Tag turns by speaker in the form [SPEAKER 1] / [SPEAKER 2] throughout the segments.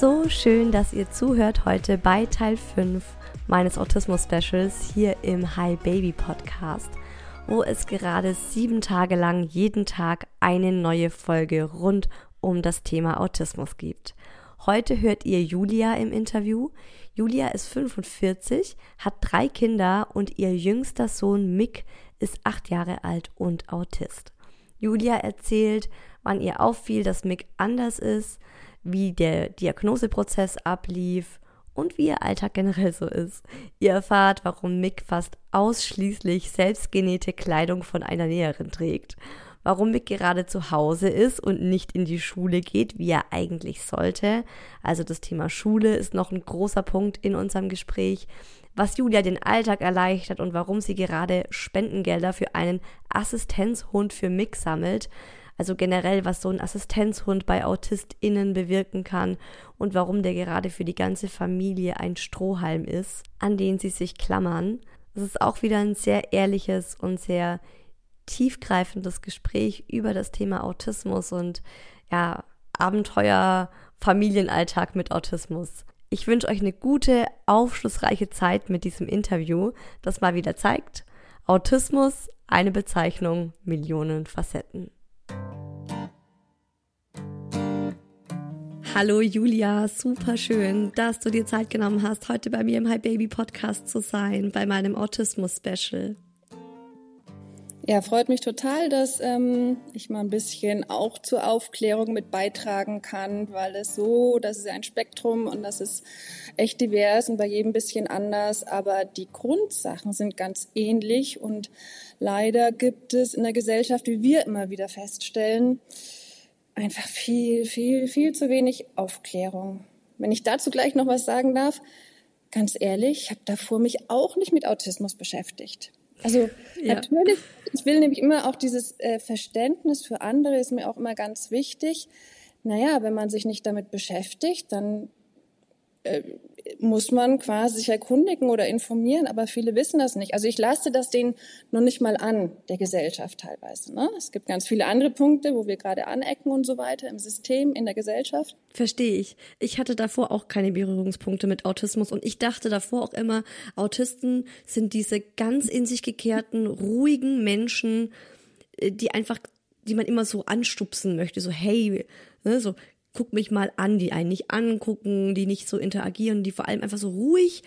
[SPEAKER 1] So schön, dass ihr zuhört heute bei Teil 5 meines Autismus-Specials hier im Hi Baby Podcast, wo es gerade sieben Tage lang jeden Tag eine neue Folge rund um das Thema Autismus gibt. Heute hört ihr Julia im Interview. Julia ist 45, hat drei Kinder und ihr jüngster Sohn Mick ist acht Jahre alt und Autist. Julia erzählt, wann ihr auffiel, dass Mick anders ist, wie der Diagnoseprozess ablief und wie ihr Alltag generell so ist. Ihr erfahrt, warum Mick fast ausschließlich selbstgenähte Kleidung von einer Näherin trägt, warum Mick gerade zu Hause ist und nicht in die Schule geht, wie er eigentlich sollte. Also das Thema Schule ist noch ein großer Punkt in unserem Gespräch was Julia den Alltag erleichtert und warum sie gerade Spendengelder für einen Assistenzhund für Mick sammelt also generell, was so ein Assistenzhund bei AutistInnen bewirken kann und warum der gerade für die ganze Familie ein Strohhalm ist, an den sie sich klammern. Es ist auch wieder ein sehr ehrliches und sehr tiefgreifendes Gespräch über das Thema Autismus und ja, Abenteuer, Familienalltag mit Autismus. Ich wünsche euch eine gute, aufschlussreiche Zeit mit diesem Interview, das mal wieder zeigt, Autismus, eine Bezeichnung, Millionen Facetten. Hallo Julia, super schön, dass du dir Zeit genommen hast, heute bei mir im Hi Baby Podcast zu sein, bei meinem Autismus Special.
[SPEAKER 2] Ja, freut mich total, dass ähm, ich mal ein bisschen auch zur Aufklärung mit beitragen kann, weil es so, das ist ja ein Spektrum und das ist echt divers und bei jedem ein bisschen anders, aber die Grundsachen sind ganz ähnlich und leider gibt es in der Gesellschaft, wie wir immer wieder feststellen, einfach viel, viel, viel zu wenig Aufklärung. Wenn ich dazu gleich noch was sagen darf, ganz ehrlich, ich habe davor mich auch nicht mit Autismus beschäftigt. Also ja. natürlich, ich will nämlich immer auch dieses äh, Verständnis für andere ist mir auch immer ganz wichtig. Naja, wenn man sich nicht damit beschäftigt, dann äh, muss man quasi sich erkundigen oder informieren, aber viele wissen das nicht. Also ich lasse das denen noch nicht mal an, der Gesellschaft teilweise. Ne? Es gibt ganz viele andere Punkte, wo wir gerade anecken und so weiter im System, in der Gesellschaft.
[SPEAKER 1] Verstehe ich. Ich hatte davor auch keine Berührungspunkte mit Autismus und ich dachte davor auch immer, Autisten sind diese ganz in sich gekehrten, ruhigen Menschen, äh, die einfach, die man immer so anstupsen möchte, so hey, ne, so guck mich mal an, die einen nicht angucken, die nicht so interagieren, die vor allem einfach so ruhig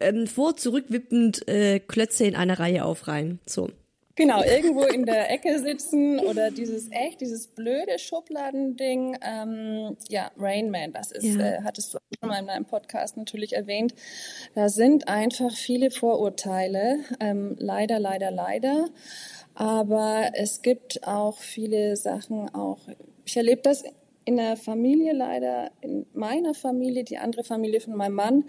[SPEAKER 1] ähm, vor zurückwippend äh, Klötze in einer Reihe aufreihen. So.
[SPEAKER 2] Genau, irgendwo in der Ecke sitzen oder dieses echt, dieses blöde Schubladending. Ähm, ja, Rain Man, das ist,
[SPEAKER 1] Ja.
[SPEAKER 2] äh, hattest du schon mal in deinem Podcast natürlich erwähnt. Da sind einfach viele Vorurteile, ähm, leider, leider, leider. Aber es gibt auch viele Sachen, auch ich erlebe das in der Familie leider, in meiner Familie, die andere Familie von meinem Mann,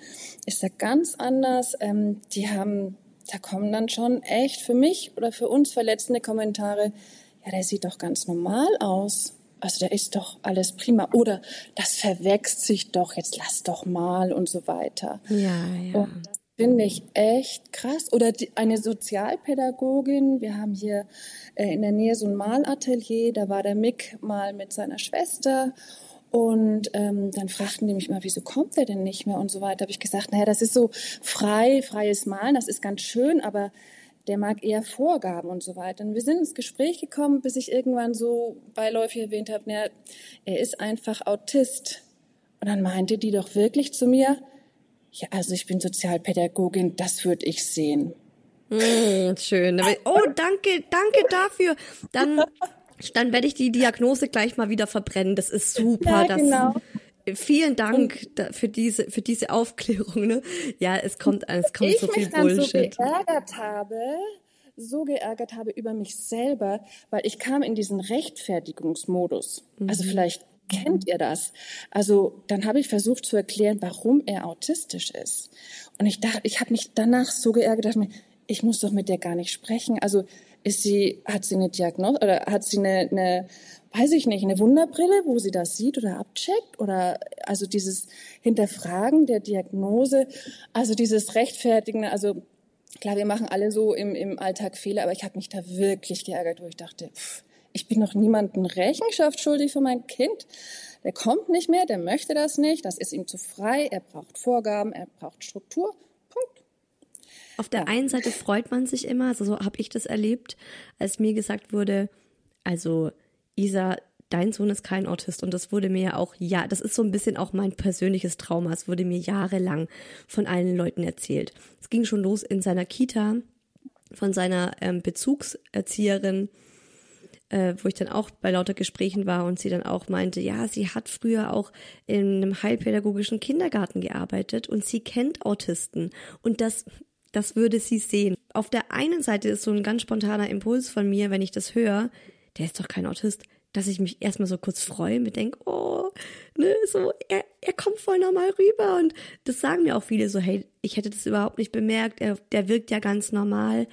[SPEAKER 2] ist da ganz anders. Ähm, die haben, da kommen dann schon echt für mich oder für uns verletzende Kommentare. Ja, der sieht doch ganz normal aus. Also der ist doch alles prima. Oder das verwechselt sich doch, jetzt lass doch mal und so weiter.
[SPEAKER 1] Ja, ja.
[SPEAKER 2] Und das finde ich echt krass. Oder die, eine Sozialpädagogin, wir haben hier äh, in der Nähe so ein Malatelier, da war der Mick mal mit seiner Schwester und ähm, dann fragten die mich mal, wieso kommt er denn nicht mehr und so weiter. Habe ich gesagt, naja, das ist so frei, freies Malen, das ist ganz schön, aber der mag eher Vorgaben und so weiter. Und wir sind ins Gespräch gekommen, bis ich irgendwann so beiläufig erwähnt habe, naja, er ist einfach Autist. Und dann meinte die doch wirklich zu mir, ja, also ich bin Sozialpädagogin, das würde ich sehen.
[SPEAKER 1] Mm, schön. Oh, danke, danke dafür. Dann, dann werde ich die Diagnose gleich mal wieder verbrennen. Das ist super.
[SPEAKER 2] Ja,
[SPEAKER 1] das,
[SPEAKER 2] genau.
[SPEAKER 1] Vielen Dank da, für diese für diese Aufklärung. Ne? Ja, es kommt es kommt
[SPEAKER 2] ich
[SPEAKER 1] so viel
[SPEAKER 2] mich dann
[SPEAKER 1] Bullshit.
[SPEAKER 2] so geärgert habe, so geärgert habe über mich selber, weil ich kam in diesen Rechtfertigungsmodus. Also
[SPEAKER 1] Mhm.
[SPEAKER 2] vielleicht kennt ihr das. Also dann habe ich versucht zu erklären, warum er autistisch ist. Und ich dachte, ich habe mich danach so geärgert, dachte mir, ich muss doch mit der gar nicht sprechen. Also ist sie, hat sie eine Diagnose oder hat sie eine, eine, weiß ich nicht, eine Wunderbrille, wo sie das sieht oder abcheckt? Oder also dieses Hinterfragen der Diagnose, also dieses Rechtfertigen, also klar, wir machen alle so im, im Alltag Fehler, aber ich habe mich da wirklich geärgert, wo ich dachte, pff, ich bin noch niemandem Rechenschaft schuldig für mein Kind. Der kommt nicht mehr, der möchte das nicht, das ist ihm zu frei, er braucht Vorgaben, er braucht Struktur. Punkt.
[SPEAKER 1] Auf der einen Seite freut man sich immer, also so habe ich das erlebt, als mir gesagt wurde, also Isa, dein Sohn ist kein Autist und das wurde mir ja auch, ja, das ist so ein bisschen auch mein persönliches Trauma. Es wurde mir jahrelang von allen Leuten erzählt. Es ging schon los in seiner Kita von seiner ähm, Bezugserzieherin, äh, wo ich dann auch bei lauter Gesprächen war und sie dann auch meinte, ja, sie hat früher auch in einem heilpädagogischen Kindergarten gearbeitet und sie kennt Autisten und das das würde sie sehen. Auf der einen Seite ist so ein ganz spontaner Impuls von mir, wenn ich das höre, der ist doch kein Autist, dass ich mich erstmal so kurz freue, mir denke, oh, ne, so, er, er kommt voll normal rüber. Und das sagen mir auch viele so, hey, ich hätte das überhaupt nicht bemerkt, er, der wirkt ja ganz normal.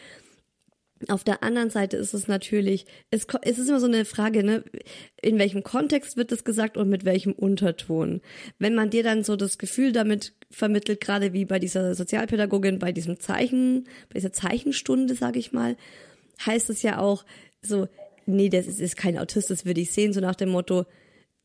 [SPEAKER 1] Auf der anderen Seite ist es natürlich, es, es ist immer so eine Frage, ne, in welchem Kontext wird das gesagt und mit welchem Unterton. Wenn man dir dann so das Gefühl damit vermittelt, gerade wie bei dieser Sozialpädagogin, bei diesem Zeichen, bei dieser Zeichenstunde, sage ich mal, heißt es ja auch so, nee, das ist, ist kein Autist, das würde ich sehen, so nach dem Motto,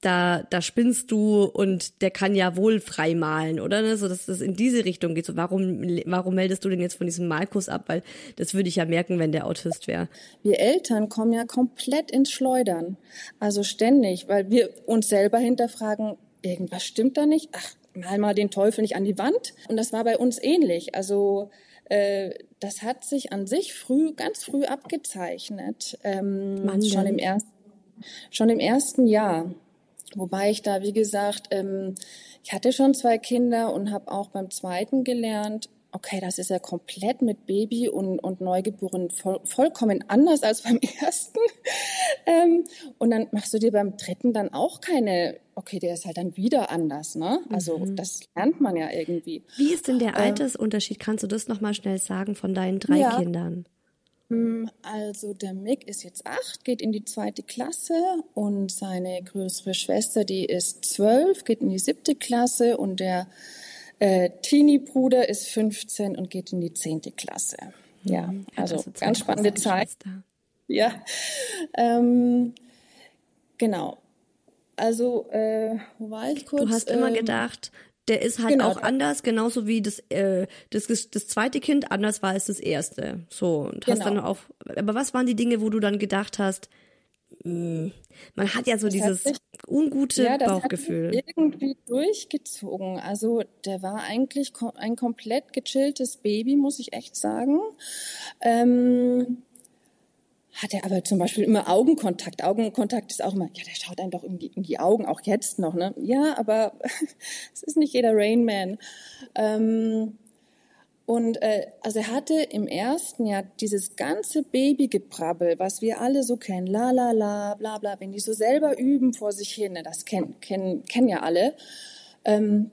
[SPEAKER 1] da, da spinnst du und der kann ja wohl frei malen, oder? Ne? So, dass das in diese Richtung geht. So, warum, warum meldest du denn jetzt von diesem Malkurs ab? Weil das würde ich ja merken, wenn der Autist wäre.
[SPEAKER 2] Wir Eltern kommen ja komplett ins Schleudern. Also ständig, weil wir uns selber hinterfragen, irgendwas stimmt da nicht. Ach, mal mal den Teufel nicht an die Wand. Und das war bei uns ähnlich. Also äh, das hat sich an sich früh, ganz früh abgezeichnet. Ähm, schon im ersten, schon im ersten Jahr. Wobei ich da, wie gesagt, ähm, ich hatte schon zwei Kinder und habe auch beim zweiten gelernt, okay, das ist ja komplett mit Baby und, und Neugeborenen voll, vollkommen anders als beim ersten. ähm, und dann machst du dir beim dritten dann auch keine, okay, der ist halt dann wieder anders, ne? Also das lernt man ja irgendwie.
[SPEAKER 1] Wie ist denn der Altersunterschied? Kannst du das nochmal schnell sagen von deinen drei
[SPEAKER 2] Ja.
[SPEAKER 1] Kindern?
[SPEAKER 2] Also der Mick ist jetzt acht, geht in die zweite Klasse und seine größere Schwester, die ist zwölf, geht in die siebte Klasse und der äh, Teenie-Bruder ist 15 und geht in die zehnte Klasse. Ja,
[SPEAKER 1] Hat
[SPEAKER 2] also,
[SPEAKER 1] zwei
[SPEAKER 2] ganz spannende Zeit. Ja, ähm, genau. Also, äh, wo war ich kurz?
[SPEAKER 1] Du hast immer
[SPEAKER 2] Ähm,
[SPEAKER 1] gedacht, der ist halt
[SPEAKER 2] genau.
[SPEAKER 1] auch anders, genauso wie das, äh, das, das zweite Kind anders war als das erste. So, und hast
[SPEAKER 2] Genau.
[SPEAKER 1] dann auch, aber was waren die Dinge, wo du dann gedacht hast, mh, man hat ja so
[SPEAKER 2] hat
[SPEAKER 1] dieses
[SPEAKER 2] sich-
[SPEAKER 1] ungute
[SPEAKER 2] ja, das
[SPEAKER 1] Bauchgefühl.
[SPEAKER 2] Hat irgendwie durchgezogen. Also der war eigentlich ein komplett gechilltes Baby, muss ich echt sagen. Ähm, hat er aber zum Beispiel immer Augenkontakt. Augenkontakt ist auch immer, ja, der schaut einem doch in die, in die Augen, auch jetzt noch, ne? Ja, aber es ist nicht jeder Rainman. Ähm, und äh, also er hatte im ersten Jahr dieses ganze Babygebrabbel, was wir alle so kennen, la la la, bla bla, wenn die so selber üben vor sich hin, ne, das kennen kennen kennen ja alle. Ähm,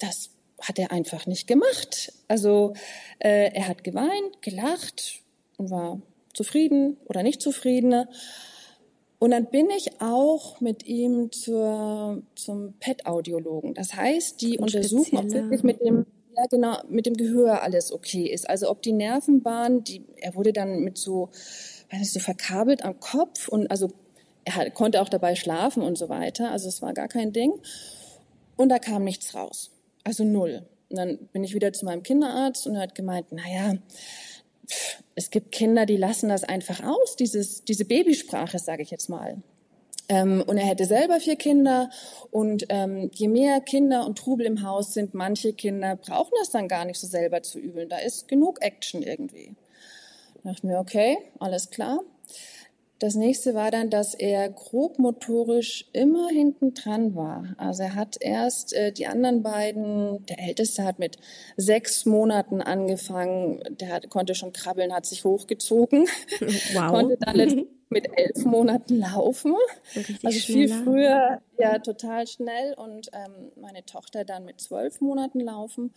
[SPEAKER 2] das hat er einfach nicht gemacht. Also äh, er hat geweint, gelacht und war zufrieden oder nicht zufrieden. Und dann bin ich auch mit ihm zur, zum PET-Audiologen. Das heißt, die untersuchen, ob wirklich mit dem, ja genau, mit dem Gehör alles okay ist. Also ob die Nervenbahn, die, er wurde dann mit so, weiß nicht, so verkabelt am Kopf und also er konnte auch dabei schlafen und so weiter. Also es war gar kein Ding. Und da kam nichts raus. Also null. Und dann bin ich wieder zu meinem Kinderarzt und er hat gemeint, naja, es gibt Kinder, die lassen das einfach aus, dieses, diese Babysprache, sage ich jetzt mal. Ähm, und er hätte selber vier Kinder und ähm, je mehr Kinder und Trubel im Haus sind, manche Kinder brauchen das dann gar nicht so selber zu übeln. Da ist genug Action irgendwie. Da dachte mir, okay, alles klar. Das nächste war dann, dass er grobmotorisch immer hinten dran war. Also er hat erst äh, die anderen beiden, der Älteste hat mit sechs Monaten angefangen, der hat, konnte schon krabbeln, hat sich hochgezogen, wow. konnte dann mit elf Monaten laufen. also viel schneller. früher, ja, total schnell. Und ähm, meine Tochter dann mit zwölf Monaten laufen.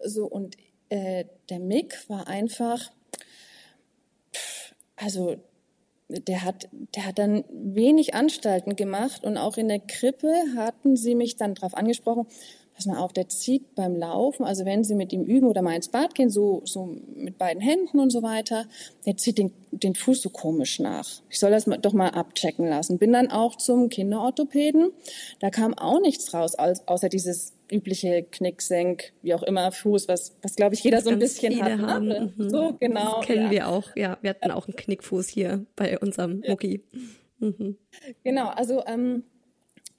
[SPEAKER 2] So und äh, der Mick war einfach, also der hat, der hat dann wenig Anstalten gemacht und auch in der Krippe hatten sie mich dann darauf angesprochen, pass mal auf, der zieht beim Laufen, also wenn sie mit ihm üben oder mal ins Bad gehen, so, so mit beiden Händen und so weiter, der zieht den, den Fuß so komisch nach. Ich soll das doch mal abchecken lassen. Bin dann auch zum Kinderorthopäden. Da kam auch nichts raus, außer dieses übliche Knicksenk, wie auch immer, Fuß, was, was glaube ich jeder so ein bisschen hat. Ne? Mhm. So, genau.
[SPEAKER 1] Das kennen ja. wir auch, ja. Wir hatten auch einen Knickfuß hier bei unserem Mucki.
[SPEAKER 2] Mhm. Genau, also ähm,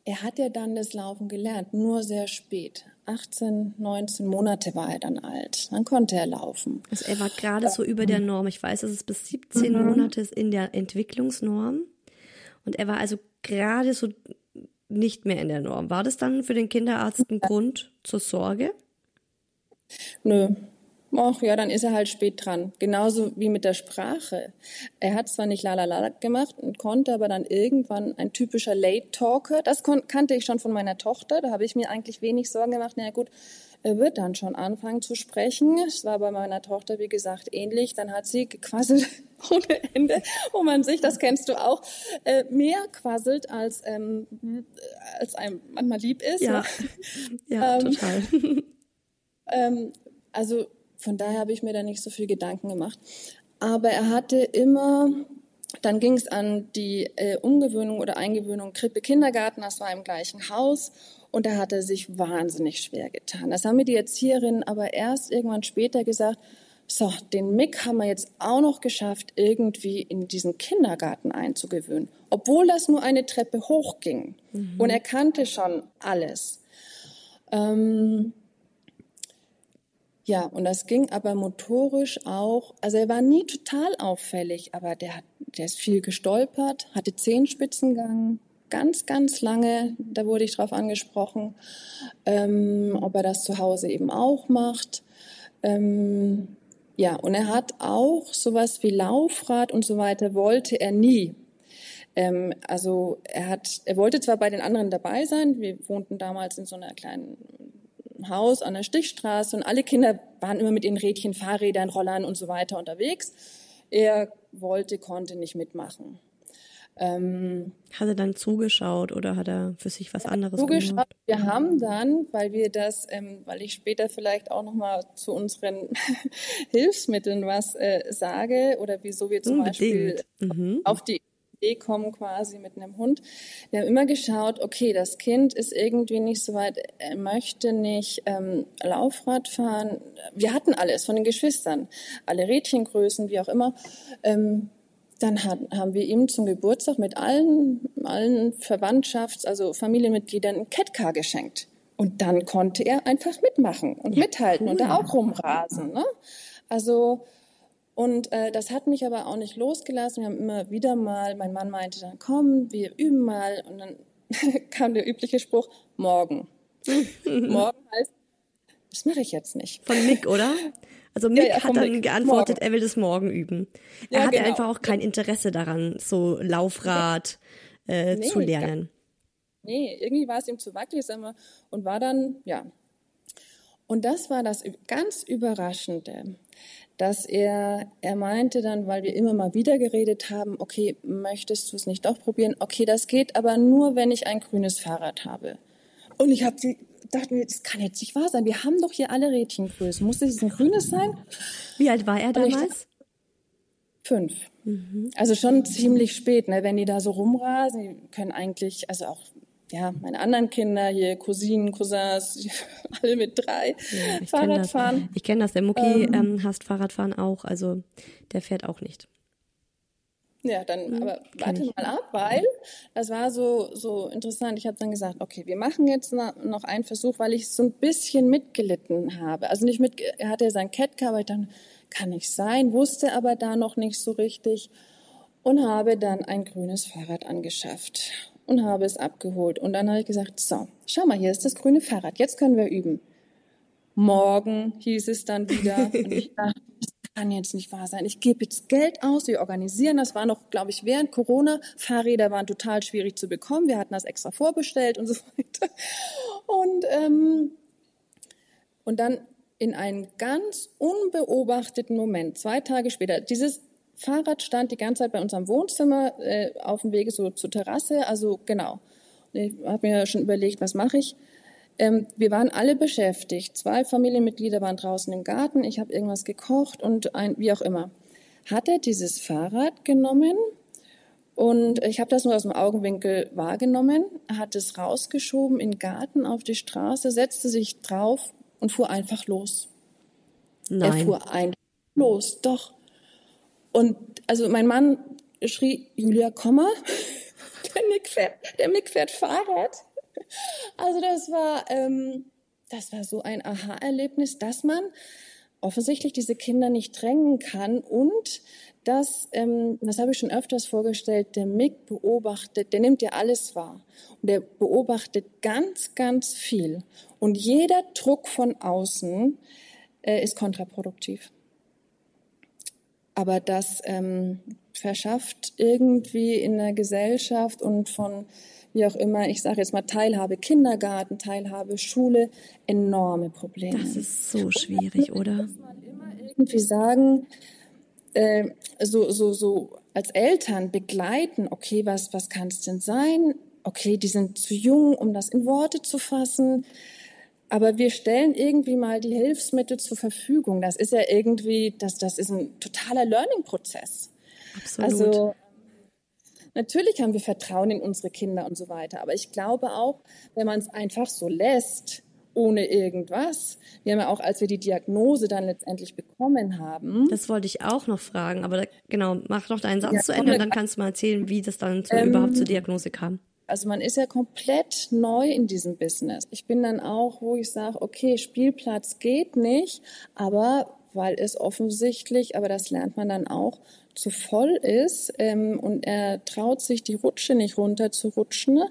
[SPEAKER 2] er hat ja dann das Laufen gelernt, nur sehr spät. 18, 19 Monate war er dann alt. Dann konnte er laufen.
[SPEAKER 1] Also er war gerade so über der Norm. Ich weiß, dass es bis 17 mhm. Monate ist in der Entwicklungsnorm. Und er war also gerade so nicht mehr in der Norm. War das dann für den Kinderarzt ein Grund zur Sorge?
[SPEAKER 2] Nö. Ach ja, dann ist er halt spät dran. Genauso wie mit der Sprache. Er hat zwar nicht lalala gemacht und konnte aber dann irgendwann ein typischer Late Talker. Das kannte ich schon von meiner Tochter. Da habe ich mir eigentlich wenig Sorgen gemacht. Na ja, gut, er wird dann schon anfangen zu sprechen. Es war bei meiner Tochter, wie gesagt, ähnlich. Dann hat sie gequasselt ohne Ende, wo man sich, das kennst du auch, äh, mehr quasselt, als, ähm, als einem manchmal lieb ist.
[SPEAKER 1] Ja, ja ähm, total.
[SPEAKER 2] Ähm, also von daher habe ich mir da nicht so viel Gedanken gemacht. Aber er hatte immer dann ging es an die äh, Umgewöhnung oder Eingewöhnung Krippe Kindergarten, das war im gleichen Haus. Und da hat er sich wahnsinnig schwer getan. Das haben mir die Erzieherinnen aber erst irgendwann später gesagt, so, den Mick haben wir jetzt auch noch geschafft, irgendwie in diesen Kindergarten einzugewöhnen, obwohl das nur eine Treppe hochging. Mhm. Und er kannte schon alles. Ähm, ja, und das ging aber motorisch auch, also er war nie total auffällig, aber der, hat, der ist viel gestolpert, hatte Zehenspitzengang, ganz, ganz lange. Da wurde ich darauf angesprochen, ähm, ob er das zu Hause eben auch macht. Ähm, ja, und er hat auch sowas wie Laufrad und so weiter wollte er nie. Ähm, also er hat, er wollte zwar bei den anderen dabei sein. Wir wohnten damals in so einer kleinen Haus an der Stichstraße und alle Kinder waren immer mit ihren Rädchen, Fahrrädern, Rollern und so weiter unterwegs. Er wollte, konnte nicht mitmachen.
[SPEAKER 1] Ähm, hat er dann zugeschaut oder hat er für sich was anderes zugeschaut. gemacht?
[SPEAKER 2] Wir haben dann, weil wir das, ähm, weil ich später vielleicht auch noch mal zu unseren Hilfsmitteln was äh, sage oder wieso wir zum Unbedingt. Beispiel mhm. auf die Idee kommen quasi mit einem Hund. Wir haben immer geschaut, okay, das Kind ist irgendwie nicht so weit, er möchte nicht ähm, Laufrad fahren. Wir hatten alles von den Geschwistern, alle Rädchengrößen, wie auch immer. Ähm, dann hat, haben wir ihm zum Geburtstag mit allen, allen Verwandtschafts-, also Familienmitgliedern ein Catcar geschenkt. Und dann konnte er einfach mitmachen und ja, mithalten cool. und da auch rumrasen. Ne? Also, und äh, das hat mich aber auch nicht losgelassen. Wir haben immer wieder mal, mein Mann meinte dann, komm, wir üben mal. Und dann kam der übliche Spruch, morgen. morgen heißt, das mache ich jetzt nicht.
[SPEAKER 1] Von Mick, oder? Also Mick ja, ja, hat dann Mick. geantwortet, morgen. er will das morgen üben. Er ja, hatte genau. einfach auch kein Interesse daran, so Laufrad äh, nee, zu lernen.
[SPEAKER 2] Nee, irgendwie war es ihm zu wackelig mal, und war dann, ja. Und das war das ganz Überraschende, dass er, er meinte dann, weil wir immer mal wieder geredet haben, okay, möchtest du es nicht doch probieren? Okay, das geht aber nur, wenn ich ein grünes Fahrrad habe. Und ich habe dachte mir, das kann jetzt nicht wahr sein. Wir haben doch hier alle Rädchengrößen. Muss es ein grünes sein?
[SPEAKER 1] Wie alt war er damals?
[SPEAKER 2] Fünf. Mhm. Also schon ziemlich spät, ne? wenn die da so rumrasen. Die können eigentlich, also auch ja, meine anderen Kinder hier, Cousinen, Cousins, alle mit drei ja, Fahrrad fahren.
[SPEAKER 1] Ich kenne das. Der Mucki ähm, ähm, hasst Fahrradfahren auch, also der fährt auch nicht.
[SPEAKER 2] Ja, dann, mhm, aber warte mal ab, weil das war so, so interessant. Ich habe dann gesagt, okay, wir machen jetzt noch einen Versuch, weil ich so ein bisschen mitgelitten habe. Also nicht mit, er hatte ja sein Catcar, aber ich dann kann nicht sein, wusste aber da noch nicht so richtig und habe dann ein grünes Fahrrad angeschafft und habe es abgeholt. Und dann habe ich gesagt, so, schau mal, hier ist das grüne Fahrrad, jetzt können wir üben. Morgen hieß es dann wieder und ich dachte, kann jetzt nicht wahr sein. Ich gebe jetzt Geld aus, wir organisieren. Das war noch, glaube ich, während Corona. Fahrräder waren total schwierig zu bekommen. Wir hatten das extra vorbestellt und so weiter. Und, ähm, und dann in einem ganz unbeobachteten Moment, zwei Tage später, dieses Fahrrad stand die ganze Zeit bei unserem Wohnzimmer äh, auf dem Wege so zur Terrasse. Also genau. Ich habe mir schon überlegt, was mache ich. Ähm, wir waren alle beschäftigt. Zwei Familienmitglieder waren draußen im Garten. Ich habe irgendwas gekocht und ein, wie auch immer. Hat er dieses Fahrrad genommen und ich habe das nur aus dem Augenwinkel wahrgenommen, hat es rausgeschoben in den Garten auf die Straße, setzte sich drauf und fuhr einfach los. Nein. Er fuhr einfach los, doch. Und also mein Mann schrie, Julia, komm mal, der Mick fährt, der Mick fährt Fahrrad. Also das war, ähm, das war so ein Aha-Erlebnis, dass man offensichtlich diese Kinder nicht drängen kann und dass, ähm, das habe ich schon öfters vorgestellt, der Mick beobachtet, der nimmt ja alles wahr und der beobachtet ganz, ganz viel und jeder Druck von außen äh, ist kontraproduktiv. Aber das ähm, verschafft irgendwie in der Gesellschaft und von wie auch immer, ich sage jetzt mal Teilhabe Kindergarten, Teilhabe Schule, enorme Probleme.
[SPEAKER 1] Das ist so schwierig, oder?
[SPEAKER 2] Muss man immer irgendwie sagen, äh, so, so, so als Eltern begleiten, okay, was, was kann es denn sein? Okay, die sind zu jung, um das in Worte zu fassen. Aber wir stellen irgendwie mal die Hilfsmittel zur Verfügung. Das ist ja irgendwie, das, das ist ein totaler Learning-Prozess. Absolut. Also Natürlich haben wir Vertrauen in unsere Kinder und so weiter, aber ich glaube auch, wenn man es einfach so lässt, ohne irgendwas. Wir haben ja auch, als wir die Diagnose dann letztendlich bekommen haben.
[SPEAKER 1] Das wollte ich auch noch fragen, aber da, genau, mach noch deinen Satz ja, zu Ende und dann kannst du mal erzählen, wie das dann zu, ähm, überhaupt zur Diagnose kam.
[SPEAKER 2] Also man ist ja komplett neu in diesem Business. Ich bin dann auch, wo ich sage, okay, Spielplatz geht nicht, aber weil es offensichtlich, aber das lernt man dann auch, zu voll ist ähm, und er traut sich die Rutsche nicht runter zu rutschen,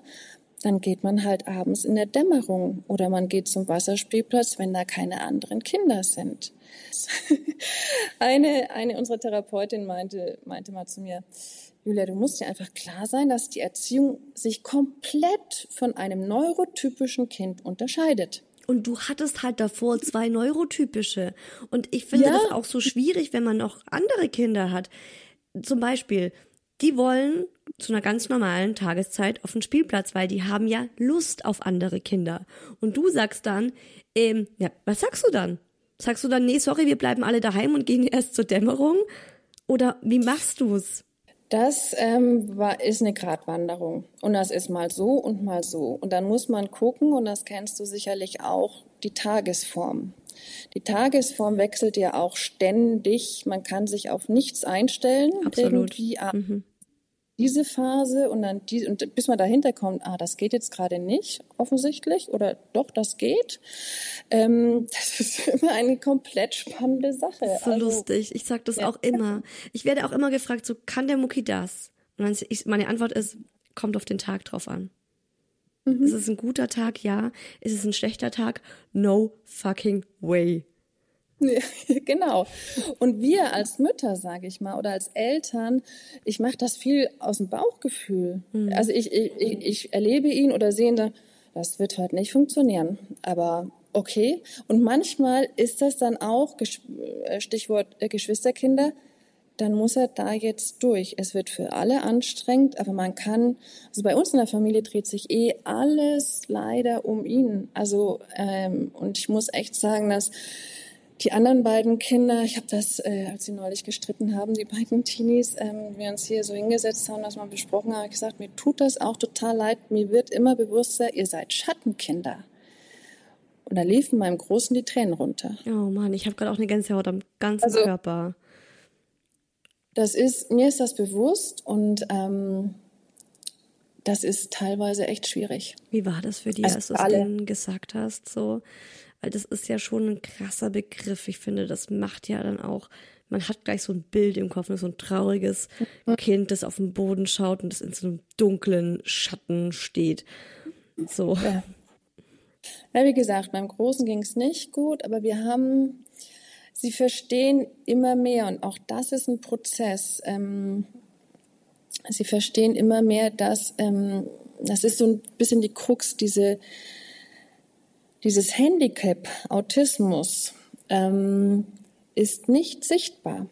[SPEAKER 2] dann geht man halt abends in der Dämmerung oder man geht zum Wasserspielplatz, wenn da keine anderen Kinder sind. eine, eine unserer Therapeutinnen meinte, meinte mal zu mir, Julia, du musst dir einfach klar sein, dass die Erziehung sich komplett von einem neurotypischen Kind unterscheidet.
[SPEAKER 1] Und du hattest halt davor zwei neurotypische. Und ich finde ja. das auch so schwierig, wenn man noch andere Kinder hat. Zum Beispiel, die wollen zu einer ganz normalen Tageszeit auf den Spielplatz, weil die haben ja Lust auf andere Kinder. Und du sagst dann, ähm, ja, was sagst du dann? Sagst du dann, nee, sorry, wir bleiben alle daheim und gehen erst zur Dämmerung? Oder wie machst du's?
[SPEAKER 2] Das ähm, war, ist eine Gratwanderung. Und das ist mal so und mal so. Und dann muss man gucken, und das kennst du sicherlich auch, die Tagesform. Die Tagesform wechselt ja auch ständig. Man kann sich auf nichts einstellen.
[SPEAKER 1] Absolut.
[SPEAKER 2] Irgendwie
[SPEAKER 1] Mhm.
[SPEAKER 2] Diese Phase und dann die, und bis man dahinter kommt, ah, das geht jetzt gerade nicht, offensichtlich, oder doch, das geht. Ähm, das ist immer eine komplett spannende Sache.
[SPEAKER 1] Das ist so
[SPEAKER 2] Also,
[SPEAKER 1] lustig. Ich sag das auch immer. Ich werde auch immer gefragt, so kann der Mucki das? Und dann ich, meine Antwort ist, kommt auf den Tag drauf an.
[SPEAKER 2] Mhm.
[SPEAKER 1] Ist es ein guter Tag? Ja. Ist es ein schlechter Tag? No fucking way.
[SPEAKER 2] Ja, genau. Und wir als Mütter, sage ich mal, oder als Eltern, ich mache das viel aus dem Bauchgefühl. Also ich, ich, ich, erlebe ihn oder sehe ihn da, das wird heute nicht funktionieren. Aber okay. Und manchmal ist das dann auch, äh, Stichwort äh, Geschwisterkinder, dann muss er da jetzt durch. Es wird für alle anstrengend, aber man kann, also bei uns in der Familie dreht sich eh alles leider um ihn. Also, ähm, und ich muss echt sagen, dass die anderen beiden Kinder, ich habe das, äh, als sie neulich gestritten haben, die beiden Teenies, ähm, wir uns hier so hingesetzt haben, das mal besprochen haben, habe ich gesagt, mir tut das auch total leid. Mir wird immer bewusster, ihr seid Schattenkinder. Und da liefen meinem Großen die Tränen runter.
[SPEAKER 1] Oh Mann, ich habe gerade auch eine Gänsehaut am ganzen
[SPEAKER 2] Also-
[SPEAKER 1] Körper.
[SPEAKER 2] Das ist, mir ist das bewusst und ähm, das ist teilweise echt schwierig.
[SPEAKER 1] Wie war das für dich,
[SPEAKER 2] Also
[SPEAKER 1] als du es denen gesagt hast? So, weil das ist ja schon ein krasser Begriff. Ich finde, das macht ja dann auch, man hat gleich so ein Bild im Kopf, so ein trauriges
[SPEAKER 2] Mhm.
[SPEAKER 1] Kind, das auf den Boden schaut und das in so einem dunklen Schatten steht. So.
[SPEAKER 2] Ja. Ja, wie gesagt, beim Großen ging es nicht gut, aber wir haben, sie verstehen immer mehr und auch das ist ein Prozess. Ähm, sie verstehen immer mehr, dass ähm, das ist so ein bisschen die Krux, diese, dieses Handicap, Autismus, ähm, ist nicht sichtbar.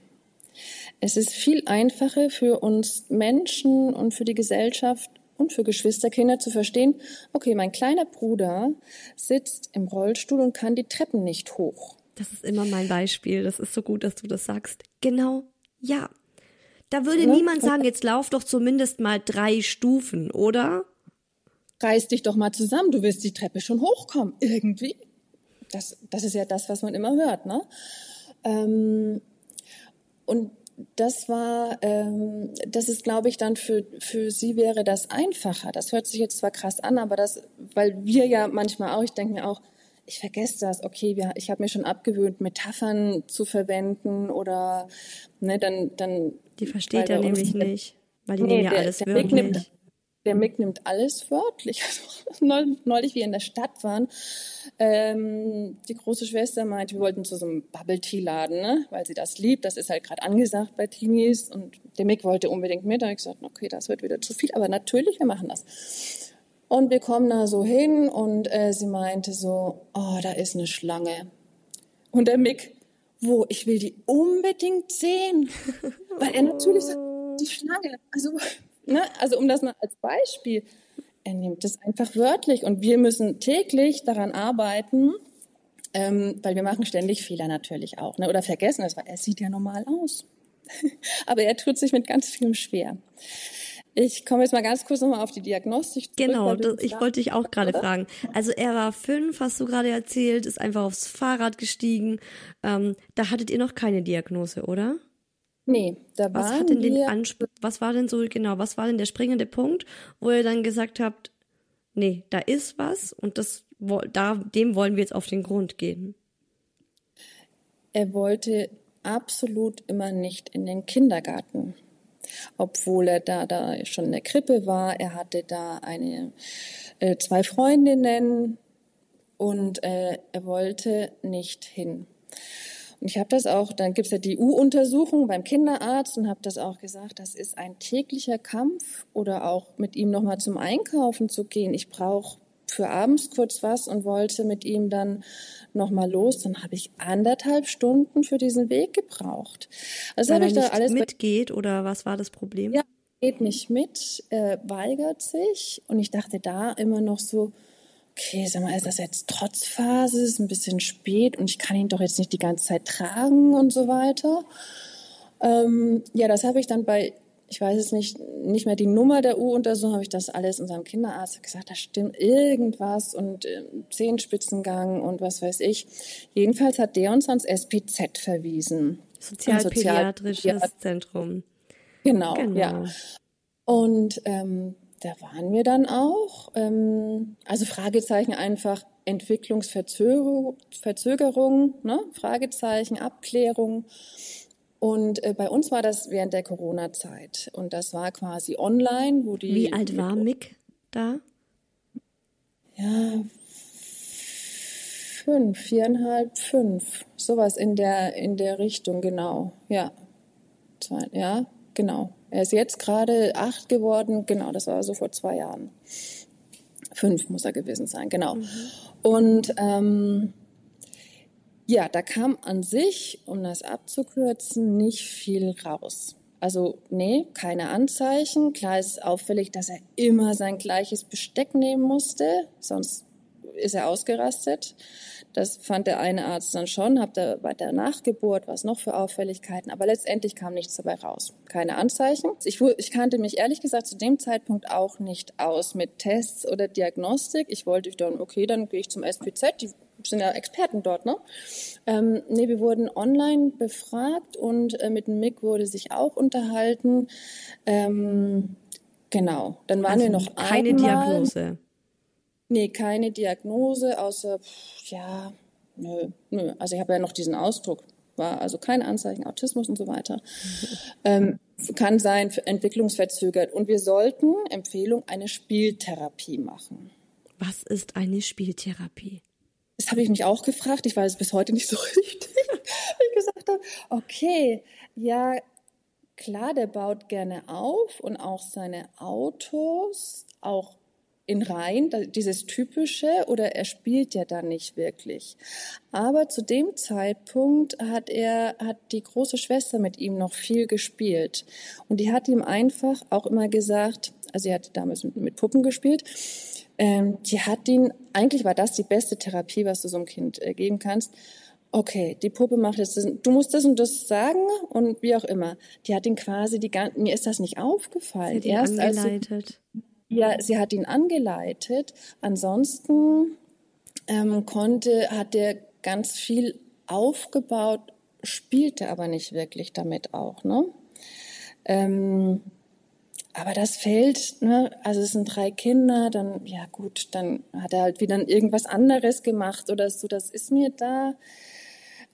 [SPEAKER 2] Es ist viel einfacher für uns Menschen und für die Gesellschaft und für Geschwisterkinder zu verstehen, okay, mein kleiner Bruder sitzt im Rollstuhl und kann die Treppen nicht hoch.
[SPEAKER 1] Das ist immer mein Beispiel. Das ist so gut, dass du das sagst. Genau, ja. Da würde
[SPEAKER 2] Ne?
[SPEAKER 1] niemand sagen, jetzt lauf doch zumindest mal drei Stufen, oder?
[SPEAKER 2] Reiß dich doch mal zusammen, du wirst die Treppe schon hochkommen, irgendwie. Das, das ist ja das, was man immer hört, ne? Ähm, und das war, ähm, das ist, glaube ich, dann für, für sie wäre das einfacher. Das hört sich jetzt zwar krass an, aber das, weil wir ja manchmal auch, ich denke mir auch, ich vergesse das, okay, wir, ich habe mir schon abgewöhnt, Metaphern zu verwenden oder, ne, dann, dann.
[SPEAKER 1] Die versteht er nämlich nicht. Weil die
[SPEAKER 2] Nee,
[SPEAKER 1] nehmen ja
[SPEAKER 2] der-
[SPEAKER 1] alles
[SPEAKER 2] der Mick
[SPEAKER 1] wörtlich.
[SPEAKER 2] nimmt- Der Mick nimmt alles wörtlich. Also, neu- neulich, wie wir in der Stadt waren, ähm, die große Schwester meinte, wir wollten zu so einem Bubble-Tea-Laden, ne? weil sie das liebt. Das ist halt gerade angesagt bei Teenies. Und der Mick wollte unbedingt mit. Da habe ich gesagt, okay, das wird wieder zu viel. Aber natürlich, wir machen das. Und wir kommen da so hin und äh, sie meinte so, oh, da ist eine Schlange. Und der Mick, wo? Ich will die unbedingt sehen. Weil er natürlich sagt, die Schlange. Also, ne, also um das mal als Beispiel, er nimmt es einfach wörtlich und wir müssen täglich daran arbeiten, ähm, weil wir machen ständig Fehler natürlich auch, ne? oder vergessen es, weil er sieht ja normal aus. Aber er tut sich mit ganz vielem schwer. Ich komme jetzt mal ganz kurz nochmal auf die Diagnostik zurück.
[SPEAKER 1] Genau, das, ich wollte dich auch gerade fragen. Also er war fünf, hast du gerade erzählt, ist einfach aufs Fahrrad gestiegen. Ähm, da hattet ihr noch keine Diagnose, oder?
[SPEAKER 2] Nee, da
[SPEAKER 1] Was hat denn den was war denn so genau, was war denn der springende Punkt, wo ihr dann gesagt habt, nee, da ist was und das da dem wollen wir jetzt auf den Grund gehen.
[SPEAKER 2] er wollte absolut immer nicht in den Kindergarten. Obwohl er da, da schon in der Krippe war, er hatte da eine, äh, zwei Freundinnen und äh, er wollte nicht hin. Und ich habe das auch, dann gibt's ja die U-Untersuchung beim Kinderarzt und habe das auch gesagt, das ist ein täglicher Kampf oder auch mit ihm nochmal zum Einkaufen zu gehen. Ich brauche für abends kurz was und wollte mit ihm dann nochmal los. Dann habe ich anderthalb Stunden für diesen Weg gebraucht. Also habe ich da alles
[SPEAKER 1] mitgeht oder was war das Problem?
[SPEAKER 2] ja, geht nicht mit, äh, weigert sich. Und ich dachte da immer noch so, okay, sag mal, ist das jetzt Trotzphase, ist ein bisschen spät und ich kann ihn doch jetzt nicht die ganze Zeit tragen und so weiter. Ähm, ja, das habe ich dann bei ich weiß es nicht, nicht mehr die Nummer der U-Untersuchung, habe ich das alles unserem Kinderarzt gesagt, da stimmt irgendwas und äh, Zehenspitzengang und was weiß ich. Jedenfalls hat der uns ans SPZ verwiesen.
[SPEAKER 1] Sozialpädiatrisches Sozial Zentrum.
[SPEAKER 2] Genau, genau, ja. Und ähm, da waren wir dann auch. Ähm, also Fragezeichen einfach Entwicklungsverzögerung, Verzögerung, ne? Fragezeichen, Abklärung. Und äh, bei uns war das während der Corona-Zeit. Und das war quasi online, wo die.
[SPEAKER 1] Wie alt war Mick da?
[SPEAKER 2] Ja, fünf, viereinhalb, fünf. Sowas in der, in der Richtung, genau. Ja. Ja, genau. Er ist jetzt gerade acht geworden. Genau, das war so vor zwei Jahren. Fünf muss er gewesen sein, genau. Mhm. Und ähm, ja, da kam an sich, um das abzukürzen, nicht viel raus. Also nee, keine Anzeichen. Klar ist es auffällig, dass er immer sein gleiches Besteck nehmen musste, sonst ist er ausgerastet. Das fand der eine Arzt dann schon, hab da bei der Nachgeburt was noch für Auffälligkeiten, aber letztendlich kam nichts dabei raus. Keine Anzeichen. Ich, ich kannte mich ehrlich gesagt zu dem Zeitpunkt auch nicht aus mit Tests oder Diagnostik. Ich wollte dann, okay, dann gehe ich zum SPZ, die sind ja Experten dort, ne? Ähm, nee, wir wurden online befragt und äh, mit dem Mick wurde sich auch unterhalten. Ähm, genau, dann waren
[SPEAKER 1] also
[SPEAKER 2] wir noch
[SPEAKER 1] keine einmal, Diagnose.
[SPEAKER 2] Nee, keine Diagnose, außer, ja, nö, nö. Also ich habe ja noch diesen Ausdruck, war also kein Anzeichen, Autismus und so weiter. ähm, kann sein, entwicklungsverzögert. Und wir sollten, Empfehlung, eine Spieltherapie machen.
[SPEAKER 1] Was ist eine Spieltherapie?
[SPEAKER 2] Das habe ich mich auch gefragt. Ich weiß es bis heute nicht so richtig. ich gesagt habe, okay, ja, klar, der baut gerne auf und auch seine Autos, auch in Reihen, dieses typische, oder er spielt ja dann nicht wirklich. Aber zu dem Zeitpunkt hat er, hat die große Schwester mit ihm noch viel gespielt. Und die hat ihm einfach auch immer gesagt, also sie hat damals mit, mit Puppen gespielt, ähm, die hat ihn, eigentlich war das die beste Therapie, was du so einem Kind äh, geben kannst. Okay, die Puppe macht jetzt das, du musst das und das sagen und wie auch immer. Die hat ihn quasi die ganze, mir ist das nicht aufgefallen.
[SPEAKER 1] Sie hat ihn Erst angeleitet.
[SPEAKER 2] Sie, ja, sie hat ihn angeleitet. Ansonsten ähm, konnte, hat er ganz viel aufgebaut, spielte aber nicht wirklich damit auch, ne? Ähm, aber das fällt, ne, also es sind drei Kinder, dann, ja gut, dann hat er halt wieder irgendwas anderes gemacht oder so, das ist mir da,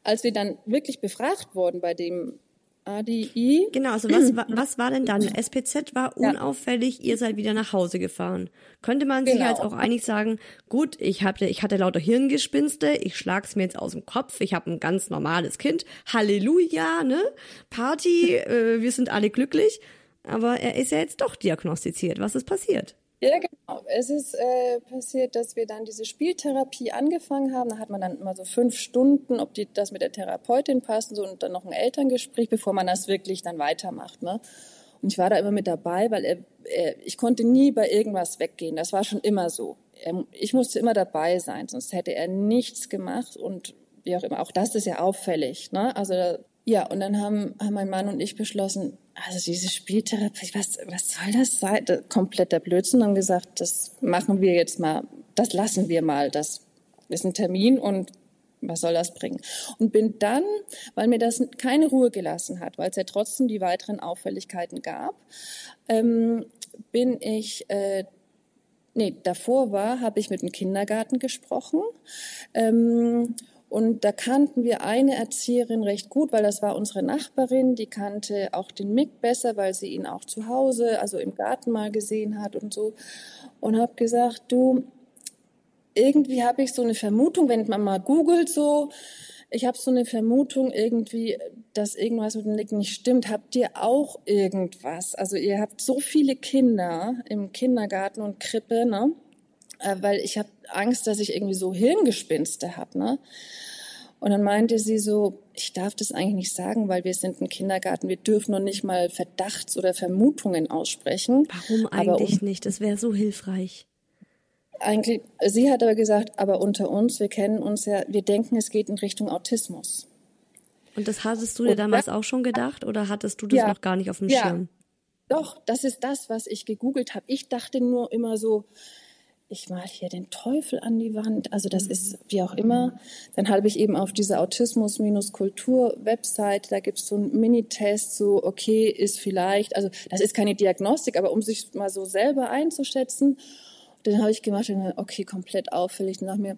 [SPEAKER 2] als wir dann wirklich befragt wurden bei dem ADI.
[SPEAKER 1] Genau, also was, was war denn dann? SPZ war unauffällig, ihr seid wieder nach Hause gefahren. Könnte man sich genau. jetzt auch eigentlich sagen, gut, ich hatte, ich hatte lauter Hirngespinste, ich schlag's mir jetzt aus dem Kopf, ich habe ein ganz normales Kind, Halleluja, ne? Party, äh, wir sind alle glücklich. Aber er ist ja jetzt doch diagnostiziert. Was ist passiert?
[SPEAKER 2] Ja, genau. Es ist äh, passiert, dass wir dann diese Spieltherapie angefangen haben. Da hat man dann immer so fünf Stunden, ob die, das mit der Therapeutin passt und, so, und dann noch ein Elterngespräch, bevor man das wirklich dann weitermacht. Ne? Und ich war da immer mit dabei, weil er, er, ich konnte nie bei irgendwas weggehen. Das war schon immer so. Er, ich musste immer dabei sein, sonst hätte er nichts gemacht und wie auch immer. Auch das ist ja auffällig. Ne? Also ja, und dann haben, haben mein Mann und ich beschlossen, also diese Spieltherapie, was, was soll das sein? Kompletter Blödsinn. Haben gesagt, das machen wir jetzt mal, das lassen wir mal, das ist ein Termin und was soll das bringen? Und bin dann, weil mir das keine Ruhe gelassen hat, weil es ja trotzdem die weiteren Auffälligkeiten gab, ähm, bin ich äh, nee, davor war, habe ich mit dem Kindergarten gesprochen. Ähm, und da kannten wir eine Erzieherin recht gut, weil das war unsere Nachbarin. Die kannte auch den Mick besser, weil sie ihn auch zu Hause, also im Garten mal gesehen hat und so. Und habe gesagt, du, irgendwie habe ich so eine Vermutung, wenn man mal googelt so, ich habe so eine Vermutung irgendwie, dass irgendwas mit dem Nick nicht stimmt. Habt ihr auch irgendwas? Also ihr habt so viele Kinder im Kindergarten und Krippe, ne? Äh, weil ich habe Angst, dass ich irgendwie so Hirngespinste habe. Ne? Und dann meinte sie so, ich darf das eigentlich nicht sagen, weil wir sind ein Kindergarten, wir dürfen noch nicht mal Verdachts- oder Vermutungen aussprechen.
[SPEAKER 1] Warum eigentlich um, nicht? Das wäre so hilfreich.
[SPEAKER 2] Eigentlich, sie hat aber gesagt, aber unter uns, wir kennen uns ja, wir denken, es geht in Richtung Autismus.
[SPEAKER 1] Und das hattest du dir damals auch schon gedacht oder hattest du das ja, noch gar nicht auf dem
[SPEAKER 2] ja.
[SPEAKER 1] Schirm?
[SPEAKER 2] Doch, das ist das, was ich gegoogelt habe. Ich dachte nur immer so, ich mal hier den Teufel an die Wand. Also das ist wie auch immer. Dann habe ich eben auf dieser Autismus-Kultur-Website, da gibt es so einen Mini-Test, so okay, ist vielleicht, also das ist keine Diagnostik, aber um sich mal so selber einzuschätzen. Dann habe ich gemacht, okay, komplett auffällig. Nach mir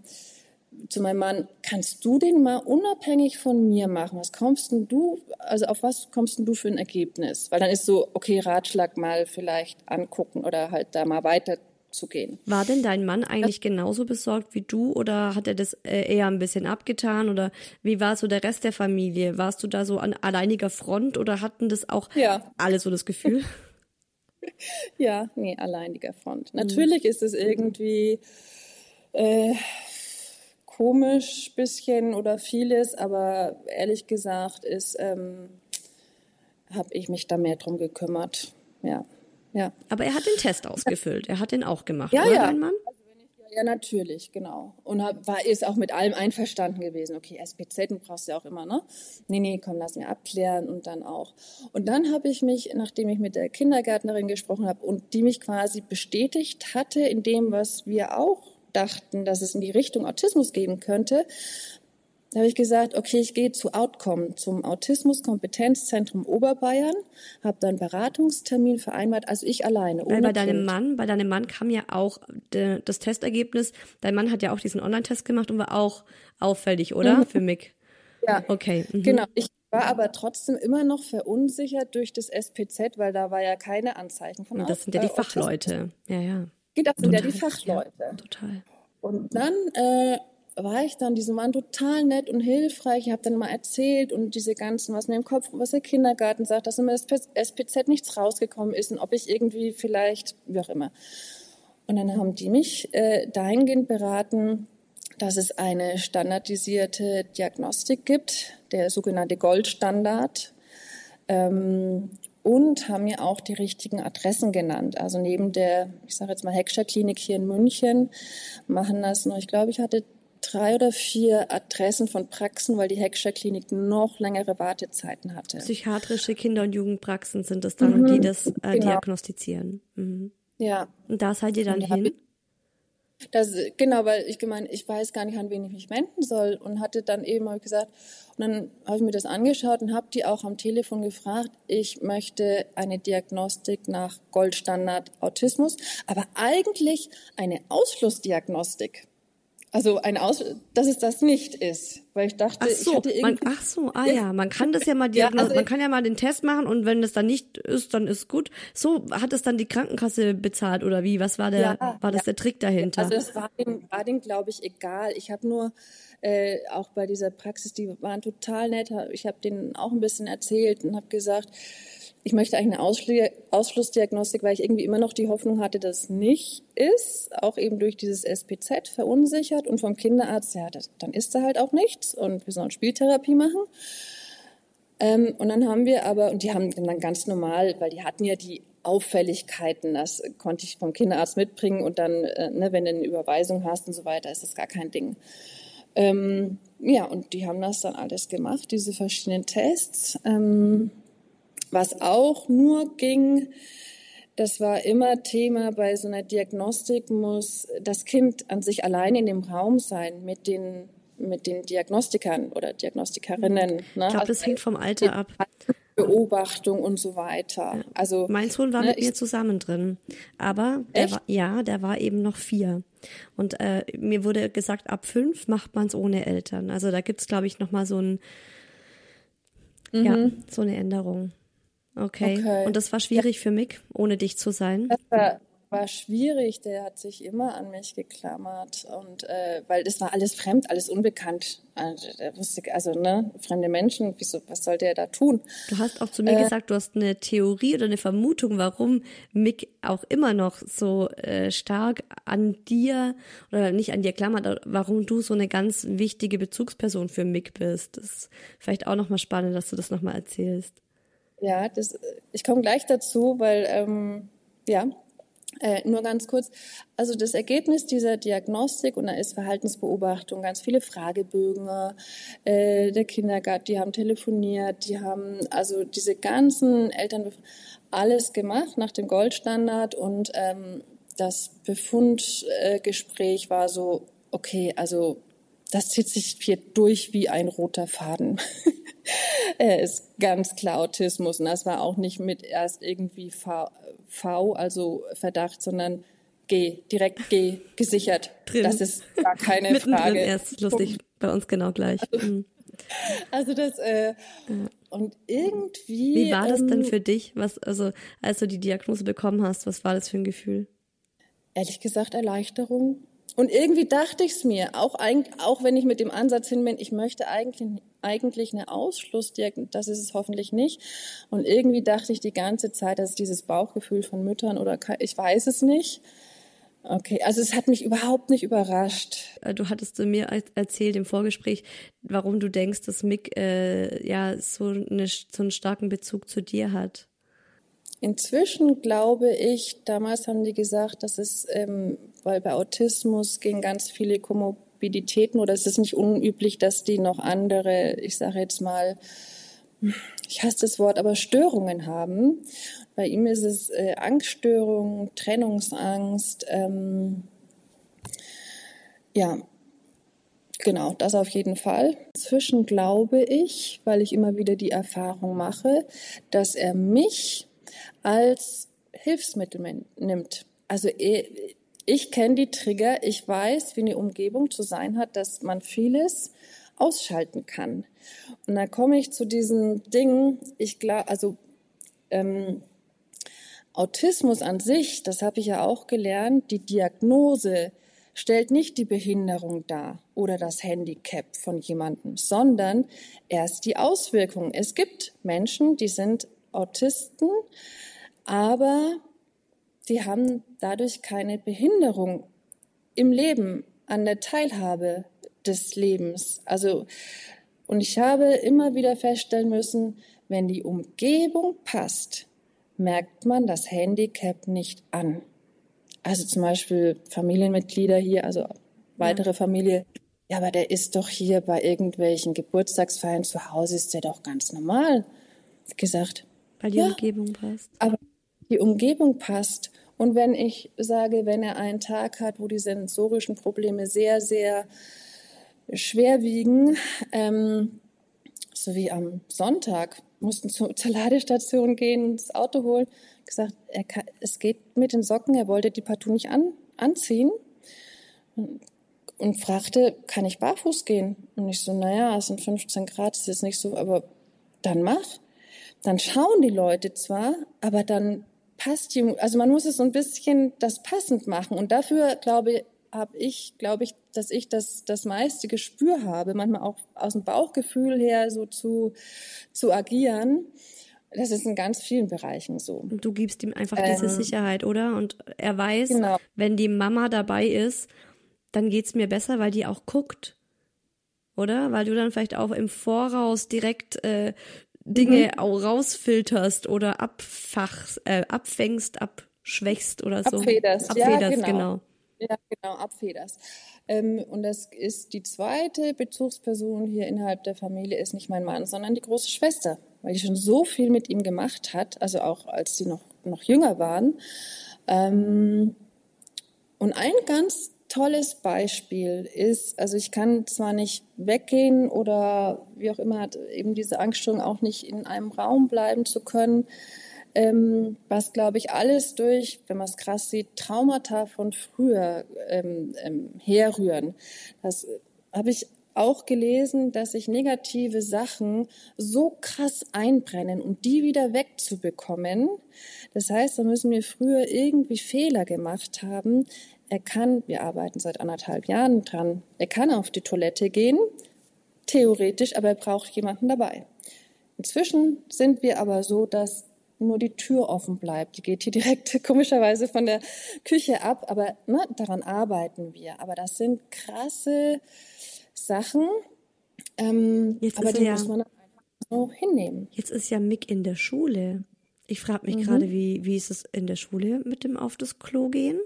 [SPEAKER 2] zu meinem Mann, kannst du den mal unabhängig von mir machen? Was kommst denn du, also auf was kommst denn du für ein Ergebnis? Weil dann ist so, okay, Ratschlag mal vielleicht angucken oder halt da mal weiter zu gehen.
[SPEAKER 1] War denn dein Mann eigentlich genauso besorgt wie du oder hat er das äh, eher ein bisschen abgetan oder wie war so der Rest der Familie? Warst du da so an alleiniger Front oder hatten das auch
[SPEAKER 2] Ja.
[SPEAKER 1] alle so das Gefühl?
[SPEAKER 2] Ja, nee, alleiniger Front. Natürlich ist es irgendwie äh, komisch bisschen oder vieles, aber ehrlich gesagt ist, ähm, habe ich mich da mehr drum gekümmert. Ja, ja.
[SPEAKER 1] Aber er hat den Test ausgefüllt. Er hat den auch gemacht,
[SPEAKER 2] Ja,
[SPEAKER 1] oder
[SPEAKER 2] ja.
[SPEAKER 1] dein Mann?
[SPEAKER 2] Ja, natürlich, genau. Und hab, war, ist auch mit allem einverstanden gewesen. Okay, SPZ brauchst du ja auch immer, ne? Nee, nee, komm, lass mir abklären und dann auch. Und dann habe ich mich, nachdem ich mit der Kindergärtnerin gesprochen habe und die mich quasi bestätigt hatte in dem, was wir auch dachten, dass es in die Richtung Autismus geben könnte, da habe ich gesagt, okay, ich gehe zu Outcome, zum Autismus-Kompetenzzentrum Oberbayern, habe dann Beratungstermin vereinbart, also ich alleine,
[SPEAKER 1] Weil bei deinem
[SPEAKER 2] Kind.
[SPEAKER 1] Mann, bei deinem Mann kam ja auch de, das Testergebnis. Dein Mann hat ja auch diesen Online-Test gemacht und war auch auffällig, oder? Für Mick.
[SPEAKER 2] Ja.
[SPEAKER 1] Okay. Mhm.
[SPEAKER 2] Genau. Ich war aber trotzdem immer noch verunsichert durch das SPZ, weil da war ja keine Anzeichen von
[SPEAKER 1] das sind ja die
[SPEAKER 2] äh, Autismus.
[SPEAKER 1] Fachleute. Ja, ja.
[SPEAKER 2] Das sind ja die
[SPEAKER 1] Total,
[SPEAKER 2] Fachleute.
[SPEAKER 1] Total.
[SPEAKER 2] Und dann äh, war ich dann, diese waren total nett und hilfreich. Ich habe dann mal erzählt und diese ganzen, was mir im Kopf, was der Kindergarten sagt, dass immer das SPZ nichts rausgekommen ist und ob ich irgendwie vielleicht, wie auch immer. Und dann haben die mich äh, dahingehend beraten, dass es eine standardisierte Diagnostik gibt, der sogenannte Goldstandard. Ähm, und haben mir auch die richtigen Adressen genannt. Also neben der, ich sage jetzt mal Heckscher Klinik hier in München, machen das noch, ich glaube, ich hatte drei oder vier Adressen von Praxen, weil die Heckscher Klinik noch längere Wartezeiten hatte.
[SPEAKER 1] Psychiatrische Kinder- und Jugendpraxen sind es dann, die das äh,
[SPEAKER 2] genau.
[SPEAKER 1] diagnostizieren. Mhm.
[SPEAKER 2] Ja,
[SPEAKER 1] Und da seid ihr dann
[SPEAKER 2] Und
[SPEAKER 1] hin?
[SPEAKER 2] Das, genau, weil ich gemeint, ich weiß gar nicht, an wen ich mich wenden soll und hatte dann eben hab gesagt, und dann habe ich mir das angeschaut und habe die auch am Telefon gefragt, ich möchte eine Diagnostik nach Goldstandard Autismus, aber eigentlich eine Ausschlussdiagnostik. Also ein Aus, dass es das nicht ist, weil ich dachte,
[SPEAKER 1] Ach
[SPEAKER 2] ich
[SPEAKER 1] so,
[SPEAKER 2] hatte
[SPEAKER 1] man,
[SPEAKER 2] irgendwie
[SPEAKER 1] ach so, ah ja, man kann das ja mal
[SPEAKER 2] Ja, also
[SPEAKER 1] man
[SPEAKER 2] ich-
[SPEAKER 1] kann ja mal den Test machen und wenn das dann nicht ist, dann ist gut. So hat es dann die Krankenkasse bezahlt oder wie? Was war der,
[SPEAKER 2] Ja,
[SPEAKER 1] war das
[SPEAKER 2] ja.
[SPEAKER 1] der Trick dahinter?
[SPEAKER 2] Also es war denen, war denen glaube ich, egal. Ich habe nur äh, auch bei dieser Praxis, die waren total nett. Ich habe denen auch ein bisschen erzählt und habe gesagt, ich möchte eigentlich eine Ausschli Ausschlussdiagnostik, weil ich irgendwie immer noch die Hoffnung hatte, dass es nicht ist. Auch eben durch dieses SPZ verunsichert und vom Kinderarzt, ja, das, dann ist da halt auch nichts und wir sollen Spieltherapie machen. Ähm, und dann haben wir aber, und die haben dann ganz normal, weil die hatten ja die Auffälligkeiten, das konnte ich vom Kinderarzt mitbringen und dann, äh, ne, wenn du eine Überweisung hast und so weiter, ist das gar kein Ding. Ähm, ja, und die haben das dann alles gemacht, diese verschiedenen Tests. Ähm, was auch nur ging, das war immer Thema bei so einer Diagnostik, muss das Kind an sich allein in dem Raum sein mit den, mit den Diagnostikern oder Diagnostikerinnen. Ne?
[SPEAKER 1] ich glaube, das hängt vom Alter ab.
[SPEAKER 2] Beobachtung und so weiter. Also
[SPEAKER 1] Mein Sohn war
[SPEAKER 2] ne,
[SPEAKER 1] mit mir zusammen drin, aber der war, ja, der war eben noch vier. Und äh, mir wurde gesagt, ab fünf macht man es ohne Eltern. Also da gibt's, glaube ich, noch mal so ein, ja, so eine Änderung. Okay.
[SPEAKER 2] Okay.
[SPEAKER 1] Und das war schwierig für mich, ohne dich zu sein.
[SPEAKER 2] Das war, war schwierig, der hat sich immer an mich geklammert und äh, weil das war alles fremd, alles unbekannt. Also, der wusste, also ne, fremde Menschen, wieso, was soll der da tun?
[SPEAKER 1] Du hast auch zu mir gesagt, du hast eine Theorie oder eine Vermutung, warum Mick auch immer noch so äh, stark an dir oder nicht an dir klammert, warum du so eine ganz wichtige Bezugsperson für Mick bist. Das ist vielleicht auch nochmal spannend, dass du das nochmal erzählst.
[SPEAKER 2] Ja, das, ich komme gleich dazu, weil ähm, ja, Äh, nur ganz kurz, also das Ergebnis dieser Diagnostik, und da ist Verhaltensbeobachtung, ganz viele Fragebögen, äh, der Kindergarten, die haben telefoniert, die haben also diese ganzen Eltern alles gemacht nach dem Goldstandard und ähm, das Befundgespräch äh, war so, okay, also das zieht sich hier durch wie ein roter Faden. er ist ganz klar Autismus und das war auch nicht mit erst irgendwie v, v also Verdacht, sondern G, direkt G, gesichert. Drin. Das ist gar keine
[SPEAKER 1] Mittendrin
[SPEAKER 2] Frage.
[SPEAKER 1] Erst lustig, bei uns genau gleich.
[SPEAKER 2] Also, mhm. also das äh, und irgendwie.
[SPEAKER 1] Wie war das ähm, denn für dich? Was also als du die Diagnose bekommen hast, was war das für ein Gefühl?
[SPEAKER 2] Ehrlich gesagt Erleichterung, und irgendwie dachte ich es mir, auch, auch wenn ich mit dem Ansatz hin bin, ich möchte eigentlich, eigentlich eine Ausschlussdiagnose, das ist es hoffentlich nicht. Und irgendwie dachte ich die ganze Zeit, dass dieses Bauchgefühl von Müttern oder ich weiß es nicht. Okay, also es hat mich überhaupt nicht überrascht.
[SPEAKER 1] Äh, du hattest mir erzählt im Vorgespräch, warum du denkst, dass Mick äh, ja so, eine, so einen starken Bezug zu dir hat.
[SPEAKER 2] Inzwischen glaube ich, damals haben die gesagt, dass es, ähm, weil bei Autismus gehen ganz viele Komorbiditäten oder es ist nicht unüblich, dass die noch andere, ich sage jetzt mal, ich hasse das Wort, aber Störungen haben. Bei ihm ist es äh, Angststörungen, Trennungsangst, ähm, ja, Genau, das auf jeden Fall. Inzwischen glaube ich, weil ich immer wieder die Erfahrung mache, dass er mich als Hilfsmittel nimmt. Also eh, ich kenne die Trigger, ich weiß, wie eine Umgebung zu sein hat, dass man vieles ausschalten kann. Und da komme ich zu diesen Dingen, ich glaube, also ähm, Autismus an sich, das habe ich ja auch gelernt, die Diagnose stellt nicht die Behinderung dar oder das Handicap von jemandem, sondern erst die Auswirkungen. Es gibt Menschen, die sind Autisten, aber die haben dadurch keine Behinderung im Leben, an der Teilhabe des Lebens. Also, und ich habe immer wieder feststellen müssen, wenn die Umgebung passt, merkt man das Handicap nicht an. Also zum Beispiel Familienmitglieder hier, also weitere ja. Familie. Ja, aber der ist doch hier bei irgendwelchen Geburtstagsfeiern zu Hause, ist der doch ganz normal. Gesagt.
[SPEAKER 1] Weil die ja, Umgebung passt.
[SPEAKER 2] Aber die Umgebung passt. Und wenn ich sage, wenn er einen Tag hat, wo die sensorischen Probleme sehr, sehr schwer wiegen, ähm, so wie am Sonntag, mussten zur, zur Ladestation gehen, das Auto holen, gesagt, kann, es geht mit den Socken, er wollte die partout nicht an, anziehen und, und fragte, kann ich barfuß gehen? Und ich so, naja, es sind 15 Grad, es ist nicht so, aber dann mach. Dann schauen die Leute zwar, aber dann passt die, also man muss es so ein bisschen das passend machen. Und dafür glaube habe ich, glaube ich, dass ich das, das meiste Gespür habe, manchmal auch aus dem Bauchgefühl her so zu, zu agieren. Das ist in ganz vielen Bereichen so.
[SPEAKER 1] Und du gibst ihm einfach ähm, diese Sicherheit, oder? Und er weiß, genau. wenn die Mama dabei ist, dann geht's mir besser, weil die auch guckt. Oder? Weil du dann vielleicht auch im Voraus direkt äh, Dinge mhm. auch rausfilterst oder abfachst, äh, abfängst, abschwächst oder so.
[SPEAKER 2] Abfederst, abfederst ja, genau. genau. Ja, genau, abfederst. Ähm, und das ist die zweite Bezugsperson hier innerhalb der Familie, ist nicht mein Mann, sondern die große Schwester, weil die schon so viel mit ihm gemacht hat, also auch als sie noch, noch jünger waren. Ähm, und ein ganz tolles Beispiel ist, also ich kann zwar nicht weggehen oder wie auch immer, hat eben diese Angststörung auch nicht in einem Raum bleiben zu können, ähm, was glaube ich alles durch, wenn man es krass sieht, Traumata von früher ähm, ähm, herrühren. Das habe ich auch gelesen, dass sich negative Sachen so krass einbrennen und die wieder wegzubekommen. Das heißt, da müssen wir früher irgendwie Fehler gemacht haben, er kann, wir arbeiten seit anderthalb Jahren dran, er kann auf die Toilette gehen, theoretisch, aber er braucht jemanden dabei. Inzwischen sind wir aber so, dass nur die Tür offen bleibt. Die geht hier direkt komischerweise von der Küche ab, aber ne, daran arbeiten wir. Aber das sind krasse Sachen, ähm, aber die ja, muss man einfach so hinnehmen.
[SPEAKER 1] Jetzt ist ja Mick in der Schule. Ich frage mich mhm. gerade, wie, wie ist es in der Schule mit dem auf das Klo gehen?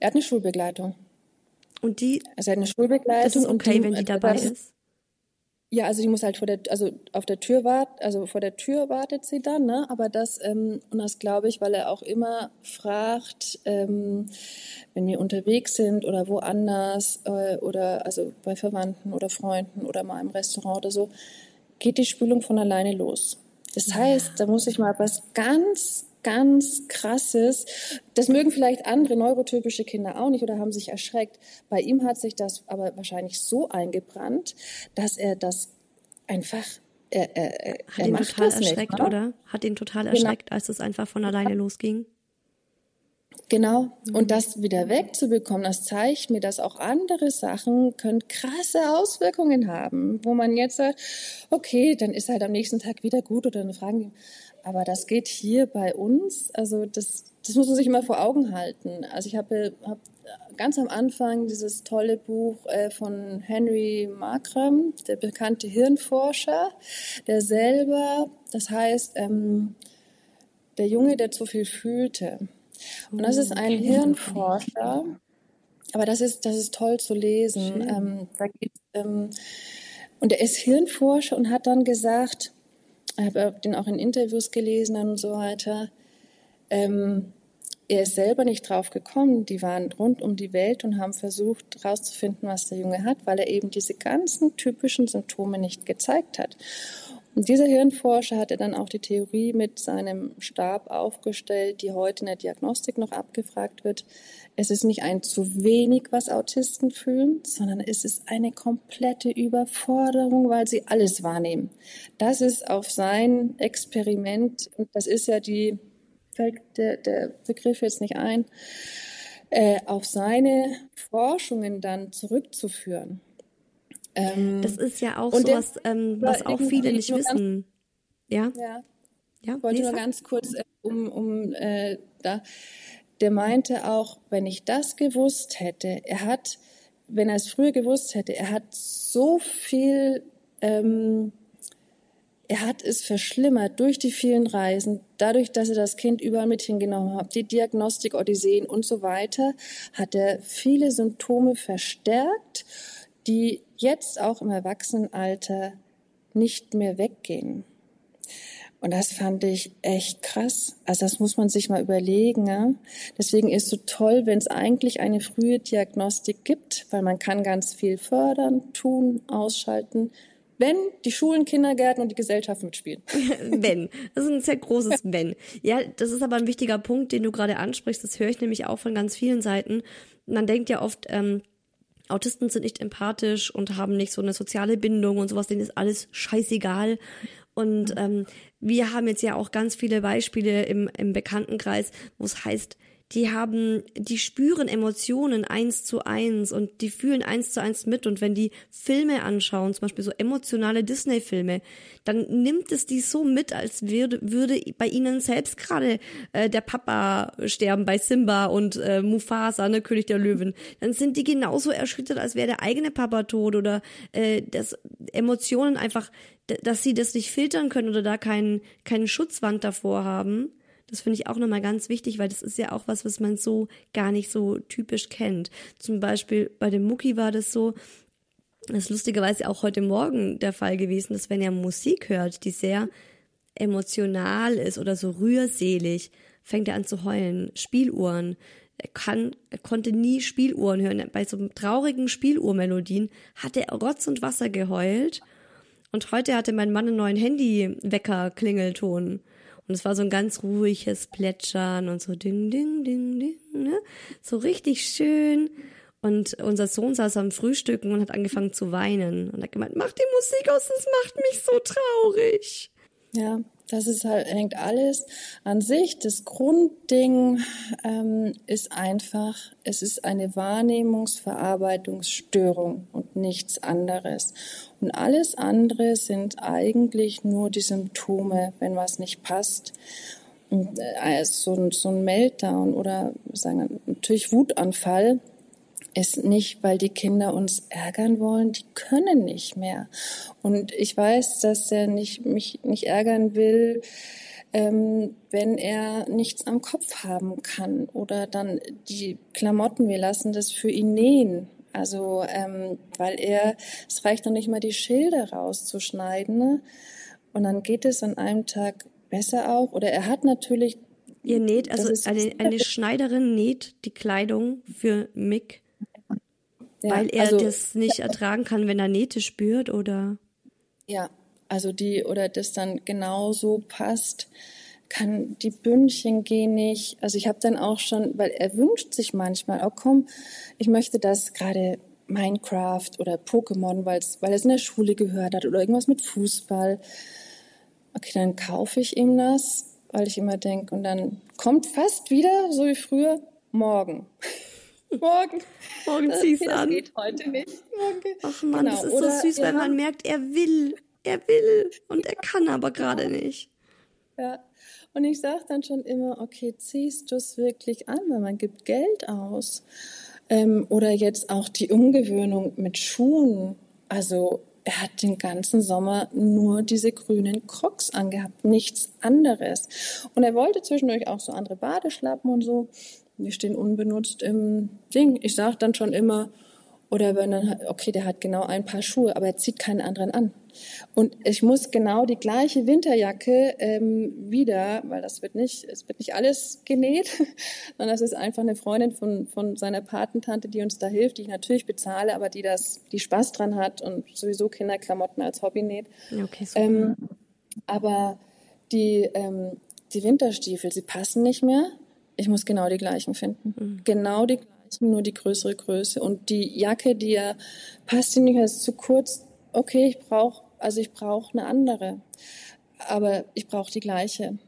[SPEAKER 2] Er hat eine Schulbegleitung.
[SPEAKER 1] Und die?
[SPEAKER 2] Also er hat eine Schulbegleitung.
[SPEAKER 1] Das ist okay, die, wenn die dabei ist.
[SPEAKER 2] Ja, also die muss halt vor der, also auf der Tür warten, also vor der Tür wartet sie dann, ne? Aber das, ähm, und das glaube ich, weil er auch immer fragt, ähm, wenn wir unterwegs sind oder woanders äh, oder also bei Verwandten oder Freunden oder mal im Restaurant oder so, geht die Spülung von alleine los. Das heißt, da muss ich mal was ganz ganz krasses. Das mögen vielleicht andere neurotypische Kinder auch nicht oder haben sich erschreckt. Bei ihm hat sich das aber wahrscheinlich so eingebrannt, dass er das einfach er, er,
[SPEAKER 1] hat er ihn total erschreckt, nicht, oder? Hat ihn total genau. erschreckt, genau. als es einfach von alleine losging.
[SPEAKER 2] Genau. Mhm. Und das wieder wegzubekommen, das zeigt mir, dass auch andere Sachen können krasse Auswirkungen haben, wo man jetzt sagt, okay, dann ist halt am nächsten Tag wieder gut oder eine Frage. Aber das geht hier bei uns, also das, das muss man sich immer vor Augen halten. Also ich habe hab ganz am Anfang dieses tolle Buch äh, von Henry Markram, der bekannte Hirnforscher, der selber, das heißt, ähm, der Junge, der zu viel fühlte. Und das ist ein Hirnforscher, aber das ist, das ist toll zu lesen. Ähm, da geht, ähm, und er ist Hirnforscher und hat dann gesagt, habe den auch in Interviews gelesen und so weiter. Ähm, er ist selber nicht drauf gekommen. Die waren rund um die Welt und haben versucht herauszufinden, was der Junge hat, weil er eben diese ganzen typischen Symptome nicht gezeigt hat. Und dieser Hirnforscher hatte dann auch die Theorie mit seinem Stab aufgestellt, die heute in der Diagnostik noch abgefragt wird. Es ist nicht ein zu wenig, was Autisten fühlen, sondern es ist eine komplette Überforderung, weil sie alles wahrnehmen. Das ist auf sein Experiment, und das ist ja die, fällt der, der Begriff jetzt nicht ein, äh, auf seine Forschungen dann zurückzuführen.
[SPEAKER 1] Ähm, das ist ja auch sowas, ähm, was auch viele nicht wissen.
[SPEAKER 2] ja? Ja. ja? Ich wollte nur ganz kurz äh, um, um äh, da der meinte auch, wenn ich das gewusst hätte, er hat, wenn er es früher gewusst hätte, er hat so viel, ähm, er hat es verschlimmert durch die vielen Reisen, dadurch, dass er das Kind überall mit hingenommen hat, die Diagnostik, Odysseen und so weiter, hat er viele Symptome verstärkt, die jetzt auch im Erwachsenenalter nicht mehr weggehen. Und das fand ich echt krass. Also das muss man sich mal überlegen. Ja? Deswegen ist es so toll, wenn es eigentlich eine frühe Diagnostik gibt, weil man kann ganz viel fördern, tun, ausschalten, wenn die Schulen, Kindergärten und die Gesellschaft mitspielen.
[SPEAKER 1] wenn. Das ist ein sehr großes Wenn. Ja, das ist aber ein wichtiger Punkt, den du gerade ansprichst. Das höre ich nämlich auch von ganz vielen Seiten. Man denkt ja oft, ähm, Autisten sind nicht empathisch und haben nicht so eine soziale Bindung und sowas, denen ist alles scheißegal. Und ähm, wir haben jetzt ja auch ganz viele Beispiele im, im Bekanntenkreis, wo es heißt, die haben, die spüren Emotionen eins zu eins und die fühlen eins zu eins mit. Und wenn die Filme anschauen, zum Beispiel so emotionale Disney-Filme, dann nimmt es die so mit, als würde, würde bei ihnen selbst gerade äh, der Papa sterben bei Simba und äh, Mufasa, ne, König der Löwen. Dann sind die genauso erschüttert, als wäre der eigene Papa tot oder äh, dass Emotionen einfach dass sie das nicht filtern können oder da keinen keinen Schutzwand davor haben. Das finde ich auch nochmal ganz wichtig, weil das ist ja auch was, was man so gar nicht so typisch kennt. Zum Beispiel bei dem Mucki war das so, das ist lustigerweise auch heute Morgen der Fall gewesen, dass wenn er Musik hört, die sehr emotional ist oder so rührselig, fängt er an zu heulen. Spieluhren. Er, kann, er konnte nie Spieluhren hören. Bei so traurigen Spieluhrmelodien hat er Rotz und Wasser geheult und heute hatte mein Mann einen neuen Handy-Wecker-Klingelton. Und es war so ein ganz ruhiges Plätschern und so ding, ding, ding, ding, ne? So richtig schön. Und unser Sohn saß am Frühstücken und hat angefangen zu weinen. Und hat gemeint, mach die Musik aus, das macht mich so traurig.
[SPEAKER 2] Ja, das ist halt, hängt alles an sich. Das Grundding ähm, ist einfach, es ist eine Wahrnehmungsverarbeitungsstörung und nichts anderes. Und alles andere sind eigentlich nur die Symptome, wenn was nicht passt. Und, äh, so, ein, so ein Meltdown oder sagen natürlich Wutanfall ist nicht, weil die Kinder uns ärgern wollen, die können nicht mehr. Und ich weiß, dass er nicht, mich nicht ärgern will, ähm, wenn er nichts am Kopf haben kann oder dann die Klamotten, wir lassen das für ihn nähen. Also, ähm, weil er, es reicht noch nicht mal die Schilder rauszuschneiden. Ne? Und dann geht es an einem Tag besser auch. Oder er hat natürlich.
[SPEAKER 1] Ihr näht, also eine, eine Schneiderin näht die Kleidung für Mick, ja, weil er also, das nicht ertragen kann, wenn er Nähte spürt, oder?
[SPEAKER 2] Ja, also die, oder das dann genau so passt kann die Bündchen gehen nicht. Also ich habe dann auch schon, weil er wünscht sich manchmal, oh komm, ich möchte das gerade Minecraft oder Pokémon, weil er es in der Schule gehört hat oder irgendwas mit Fußball. Okay, dann kaufe ich ihm das, weil ich immer denke, und dann kommt fast wieder, so wie früher, morgen. morgen.
[SPEAKER 1] Morgen ziehst du an.
[SPEAKER 2] Das geht heute nicht. Morgen.
[SPEAKER 1] Ach man, genau. das ist oder so süß, wenn man merkt, er will, er will und er kann aber gerade nicht.
[SPEAKER 2] Ja, und ich sage dann schon immer, okay, ziehst du es wirklich an, weil man gibt Geld aus. Ähm, oder jetzt auch die Umgewöhnung mit Schuhen. Also er hat den ganzen Sommer nur diese grünen Crocs angehabt, nichts anderes. Und er wollte zwischendurch auch so andere Badeschlappen und so. Die stehen unbenutzt im Ding. Ich sage dann schon immer, oder wenn dann, okay, der hat genau ein Paar Schuhe, aber er zieht keinen anderen an. Und ich muss genau die gleiche Winterjacke ähm, wieder, weil das wird nicht, es wird nicht alles genäht, sondern das ist einfach eine Freundin von, von seiner Patentante, die uns da hilft, die ich natürlich bezahle, aber die das, die Spaß dran hat und sowieso Kinderklamotten als Hobby näht.
[SPEAKER 1] Okay, super. Ähm,
[SPEAKER 2] aber die, ähm, die Winterstiefel, sie passen nicht mehr. Ich muss genau die gleichen finden. Mhm. Genau die gleichen, nur die größere Größe. Und die Jacke, die ja passt, die nicht mehr, ist zu kurz. Okay, ich brauche also ich brauche eine andere, aber ich brauche die gleiche.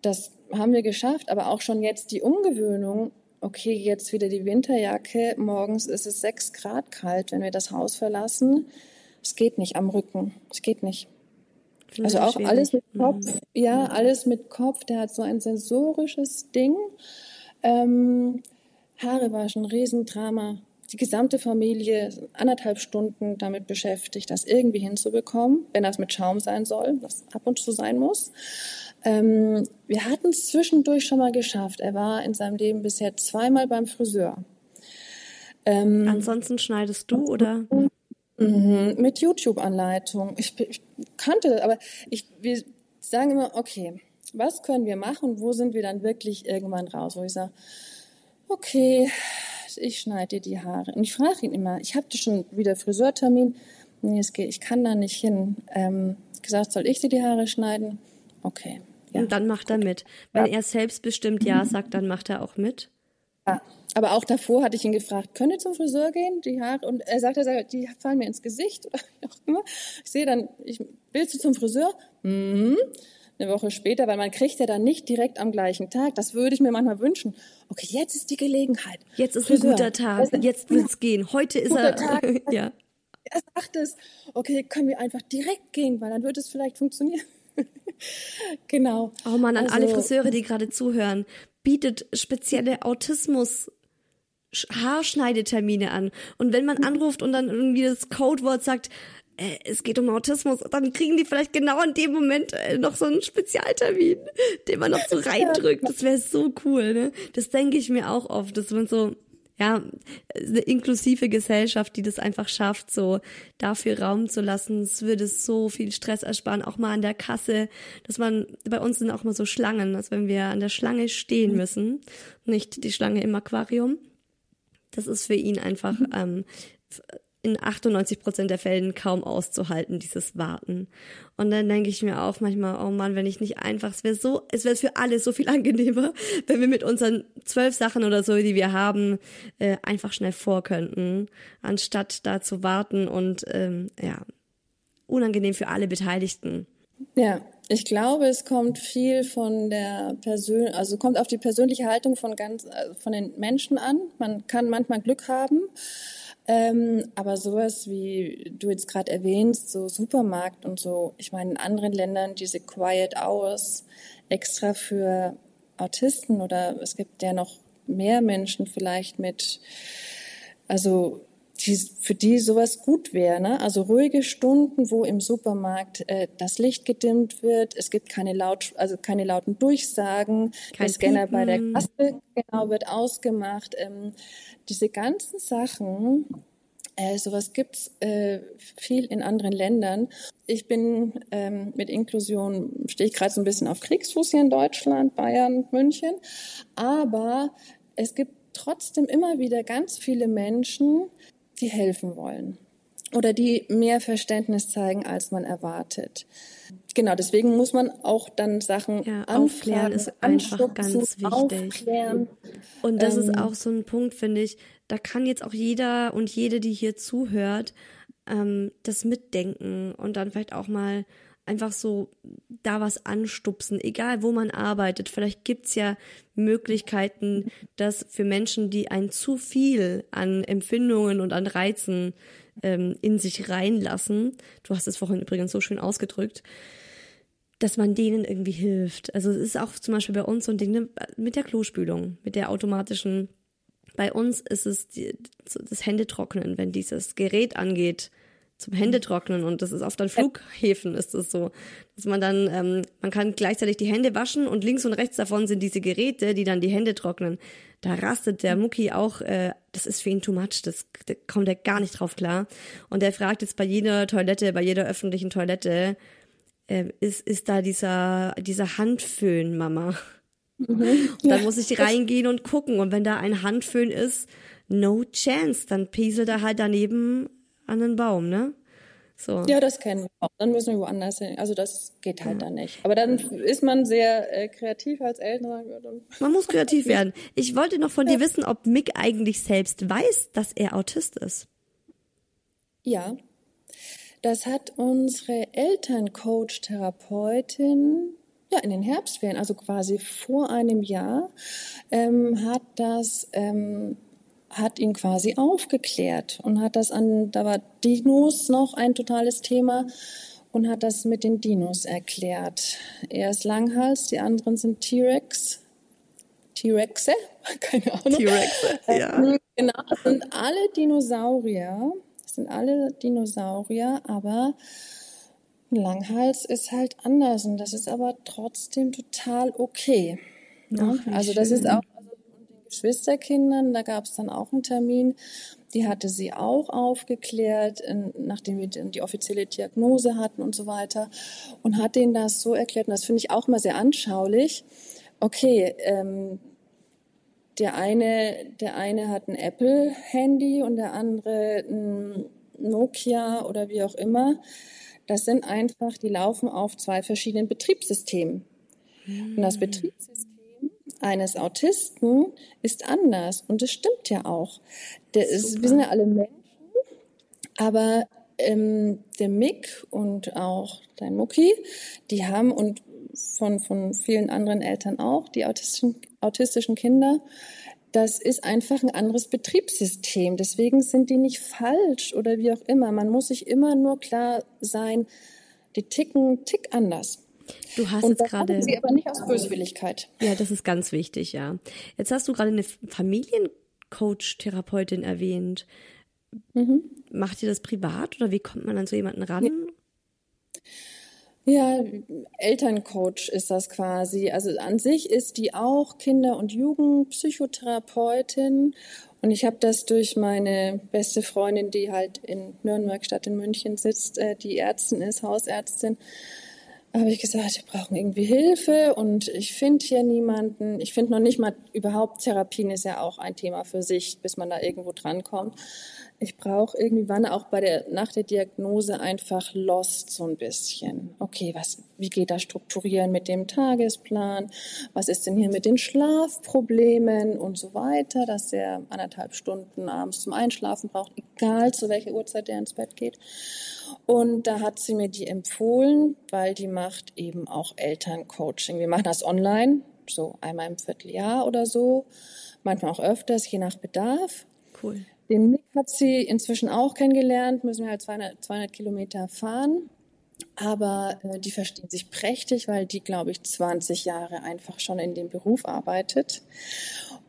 [SPEAKER 2] Das haben wir geschafft, aber auch schon jetzt die Umgewöhnung. Okay, jetzt wieder die Winterjacke. Morgens ist es sechs Grad kalt, wenn wir das Haus verlassen. Es geht nicht am Rücken. Es geht nicht. Also auch schwierig. alles mit Kopf. Mhm. Ja, alles mit Kopf. Der hat so ein sensorisches Ding. Ähm, Haare waschen, Riesendrama die gesamte Familie anderthalb Stunden damit beschäftigt, das irgendwie hinzubekommen, wenn das mit Schaum sein soll, was ab und zu sein muss. Ähm, wir hatten es zwischendurch schon mal geschafft. Er war in seinem Leben bisher zweimal beim Friseur.
[SPEAKER 1] Ähm, Ansonsten schneidest du oder?
[SPEAKER 2] Mhm, mit YouTube-Anleitung. Ich, ich, kannte, aber ich, wir sagen immer, okay, was können wir machen? Wo sind wir dann wirklich irgendwann raus? Wo ich sage, okay, ich schneide dir die Haare. Und ich frage ihn immer, ich habe schon wieder Friseurtermin. Nee, es geht, ich kann da nicht hin. Ähm, gesagt, soll ich dir die Haare schneiden? Okay.
[SPEAKER 1] Ja. Und dann macht er mit. Wenn ja. er selbstbestimmt Ja sagt, dann macht er auch mit.
[SPEAKER 2] Ja. Aber auch davor hatte ich ihn gefragt, könnt ihr zum Friseur gehen, die Haare? Und er sagte, die fallen mir ins Gesicht oder wie auch immer. Ich sehe dann, ich, willst du zum Friseur? Mhm eine Woche später, weil man kriegt ja dann nicht direkt am gleichen Tag. Das würde ich mir manchmal wünschen. Okay, jetzt ist die Gelegenheit.
[SPEAKER 1] Jetzt ist Friseur. ein guter Tag. Jetzt wird's gehen. Heute ist er. Tag. ja.
[SPEAKER 2] Er sagt es. Okay, können wir einfach direkt gehen, weil dann wird es vielleicht funktionieren. genau.
[SPEAKER 1] Oh Mann, an also, alle Friseure, die gerade zuhören, bietet spezielle Autismus Haarschneidetermine an. Und wenn man anruft und dann irgendwie das Codewort sagt, äh, es geht um Autismus, dann kriegen die vielleicht genau in dem Moment äh, noch so einen Spezialtermin, den man noch so reindrückt. Das wäre so cool, ne? Das denke ich mir auch oft, dass man so, ja, eine inklusive Gesellschaft, die das einfach schafft, so dafür Raum zu lassen. Es würde so viel Stress ersparen, auch mal an der Kasse, dass man, bei uns sind auch mal so Schlangen, dass wenn wir an der Schlange stehen mhm. müssen, nicht die Schlange im Aquarium, das ist für ihn einfach mhm. ähm, in 98 Prozent der Fällen kaum auszuhalten, dieses Warten. Und dann denke ich mir auch manchmal, oh Mann, wenn ich nicht einfach, es wäre so, es wäre für alle so viel angenehmer, wenn wir mit unseren zwölf Sachen oder so, die wir haben, äh, einfach schnell vor könnten, anstatt da zu warten und ähm, ja, unangenehm für alle Beteiligten.
[SPEAKER 2] Ja, ich glaube, es kommt viel von der Persön also kommt auf die persönliche Haltung von ganz, äh, von den Menschen an. Man kann manchmal Glück haben ähm, aber sowas wie du jetzt gerade erwähnst, so Supermarkt und so, ich meine in anderen Ländern diese Quiet Hours extra für Autisten oder es gibt ja noch mehr Menschen vielleicht mit, also die, für die sowas gut wäre. Ne? Also ruhige Stunden, wo im Supermarkt äh, das Licht gedimmt wird, es gibt keine laut, also keine lauten Durchsagen, Kein der Scanner Piepen. bei der Kasse genau wird ausgemacht. Ähm, diese ganzen Sachen, äh, sowas gibt's äh, viel in anderen Ländern. Ich bin ähm, mit Inklusion, stehe ich gerade so ein bisschen auf Kriegsfuß hier in Deutschland, Bayern, München. Aber es gibt trotzdem immer wieder ganz viele Menschen, die helfen wollen oder die mehr Verständnis zeigen, als man erwartet. Genau, deswegen muss man auch dann Sachen
[SPEAKER 1] ja, aufklären ist einfach ganz wichtig. Aufklären. Und das ähm, ist auch so ein Punkt, finde ich. Da kann jetzt auch jeder und jede, die hier zuhört, ähm, das mitdenken und dann vielleicht auch mal einfach so da was anstupsen, egal wo man arbeitet. Vielleicht gibt's ja Möglichkeiten, dass für Menschen, die ein zu viel an Empfindungen und an Reizen ähm, in sich reinlassen, du hast es vorhin übrigens so schön ausgedrückt, dass man denen irgendwie hilft. Also es ist auch zum Beispiel bei uns so ein Ding ne, mit der Klospülung, mit der automatischen. Bei uns ist es die, das Händetrocknen, wenn dieses Gerät angeht, zum Händetrocknen und das ist auf den Flughäfen ist es so, dass man dann ähm, man kann gleichzeitig die Hände waschen und links und rechts davon sind diese Geräte, die dann die Hände trocknen. Da rastet der Mucki auch, äh, das ist für ihn too much, das da kommt er gar nicht drauf klar und er fragt jetzt bei jeder Toilette, bei jeder öffentlichen Toilette, äh, ist ist da dieser dieser Handföhn, Mama. Mhm. Und dann ja. muss ich reingehen und gucken und wenn da ein Handföhn ist, no chance, dann pieselt er halt daneben an den Baum, ne?
[SPEAKER 2] So. Ja, das kennen wir auch. Dann müssen wir woanders hin. Also das geht halt ja. dann nicht. Aber dann ist man sehr äh, kreativ als Eltern.
[SPEAKER 1] Man muss kreativ werden. Ich wollte noch von ja. dir wissen, ob Mick eigentlich selbst weiß, dass er Autist ist.
[SPEAKER 2] Ja, das hat unsere Elterncoach-Therapeutin ja, in den Herbstferien, also quasi vor einem Jahr, ähm, hat das ähm, hat ihn quasi aufgeklärt und hat das an, da war Dinos noch ein totales Thema und hat das mit den Dinos erklärt. Er ist Langhals, die anderen sind T-Rex. T-Rexe? Keine Ahnung. T-Rexe, ja. Ähm, genau, das sind alle Dinosaurier. Das sind alle Dinosaurier, aber Langhals ist halt anders und das ist aber trotzdem total okay. Ne? Ach, also das schön. ist auch Geschwisterkindern. Da gab es dann auch einen Termin. Die hatte sie auch aufgeklärt, nachdem wir die offizielle Diagnose hatten und so weiter. Und hat denen das so erklärt. Und das finde ich auch mal sehr anschaulich. Okay, ähm, der eine, der eine hat ein Apple-Handy und der andere ein Nokia oder wie auch immer. Das sind einfach, die laufen auf zwei verschiedenen Betriebssystemen. Und das hm. Betriebssystem eines Autisten ist anders. Und das stimmt ja auch. Ist, wir sind ja alle Menschen, aber ähm, der Mick und auch dein Mucki, die haben und von, von vielen anderen Eltern auch, die autistischen, autistischen Kinder, das ist einfach ein anderes Betriebssystem. Deswegen sind die nicht falsch oder wie auch immer. Man muss sich immer nur klar sein, die ticken tick anders.
[SPEAKER 1] Du hast und jetzt gerade.
[SPEAKER 2] Sie aber nicht aus Böswilligkeit.
[SPEAKER 1] Ja, das ist ganz wichtig, ja. Jetzt hast du gerade eine Familiencoach-Therapeutin erwähnt. Mhm. Macht ihr das privat oder wie kommt man an so jemanden ran?
[SPEAKER 2] Ja. ja, Elterncoach ist das quasi. Also an sich ist die auch Kinder- und Jugendpsychotherapeutin. Und ich habe das durch meine beste Freundin, die halt in Nürnberg statt in München sitzt, äh, die Ärztin ist, Hausärztin, habe ich gesagt, wir brauchen irgendwie Hilfe und ich finde hier niemanden. Ich finde noch nicht mal überhaupt Therapien ist ja auch ein Thema für sich, bis man da irgendwo drankommt ich brauche irgendwie, wann auch bei der, nach der Diagnose einfach lost so ein bisschen. Okay, was, wie geht das strukturieren mit dem Tagesplan? Was ist denn hier mit den Schlafproblemen und so weiter, dass er anderthalb Stunden abends zum Einschlafen braucht, egal zu welcher Uhrzeit er ins Bett geht. Und da hat sie mir die empfohlen, weil die macht eben auch Elterncoaching. Wir machen das online, so einmal im Vierteljahr oder so, manchmal auch öfters, je nach Bedarf.
[SPEAKER 1] Cool.
[SPEAKER 2] Den Mick hat sie inzwischen auch kennengelernt, müssen wir halt 200, 200 Kilometer fahren. Aber äh, die verstehen sich prächtig, weil die, glaube ich, 20 Jahre einfach schon in dem Beruf arbeitet.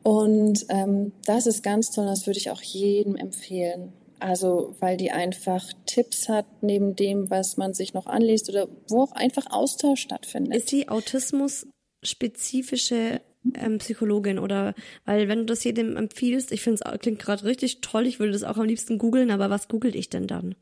[SPEAKER 2] Und ähm, das ist ganz toll, das würde ich auch jedem empfehlen. Also, weil die einfach Tipps hat neben dem, was man sich noch anliest oder wo auch einfach Austausch stattfindet.
[SPEAKER 1] Ist sie autismus-spezifische ähm, Psychologin oder weil wenn du das jedem empfiehlst, ich finde es klingt gerade richtig toll, ich würde das auch am liebsten googeln, aber was googelt ich denn dann?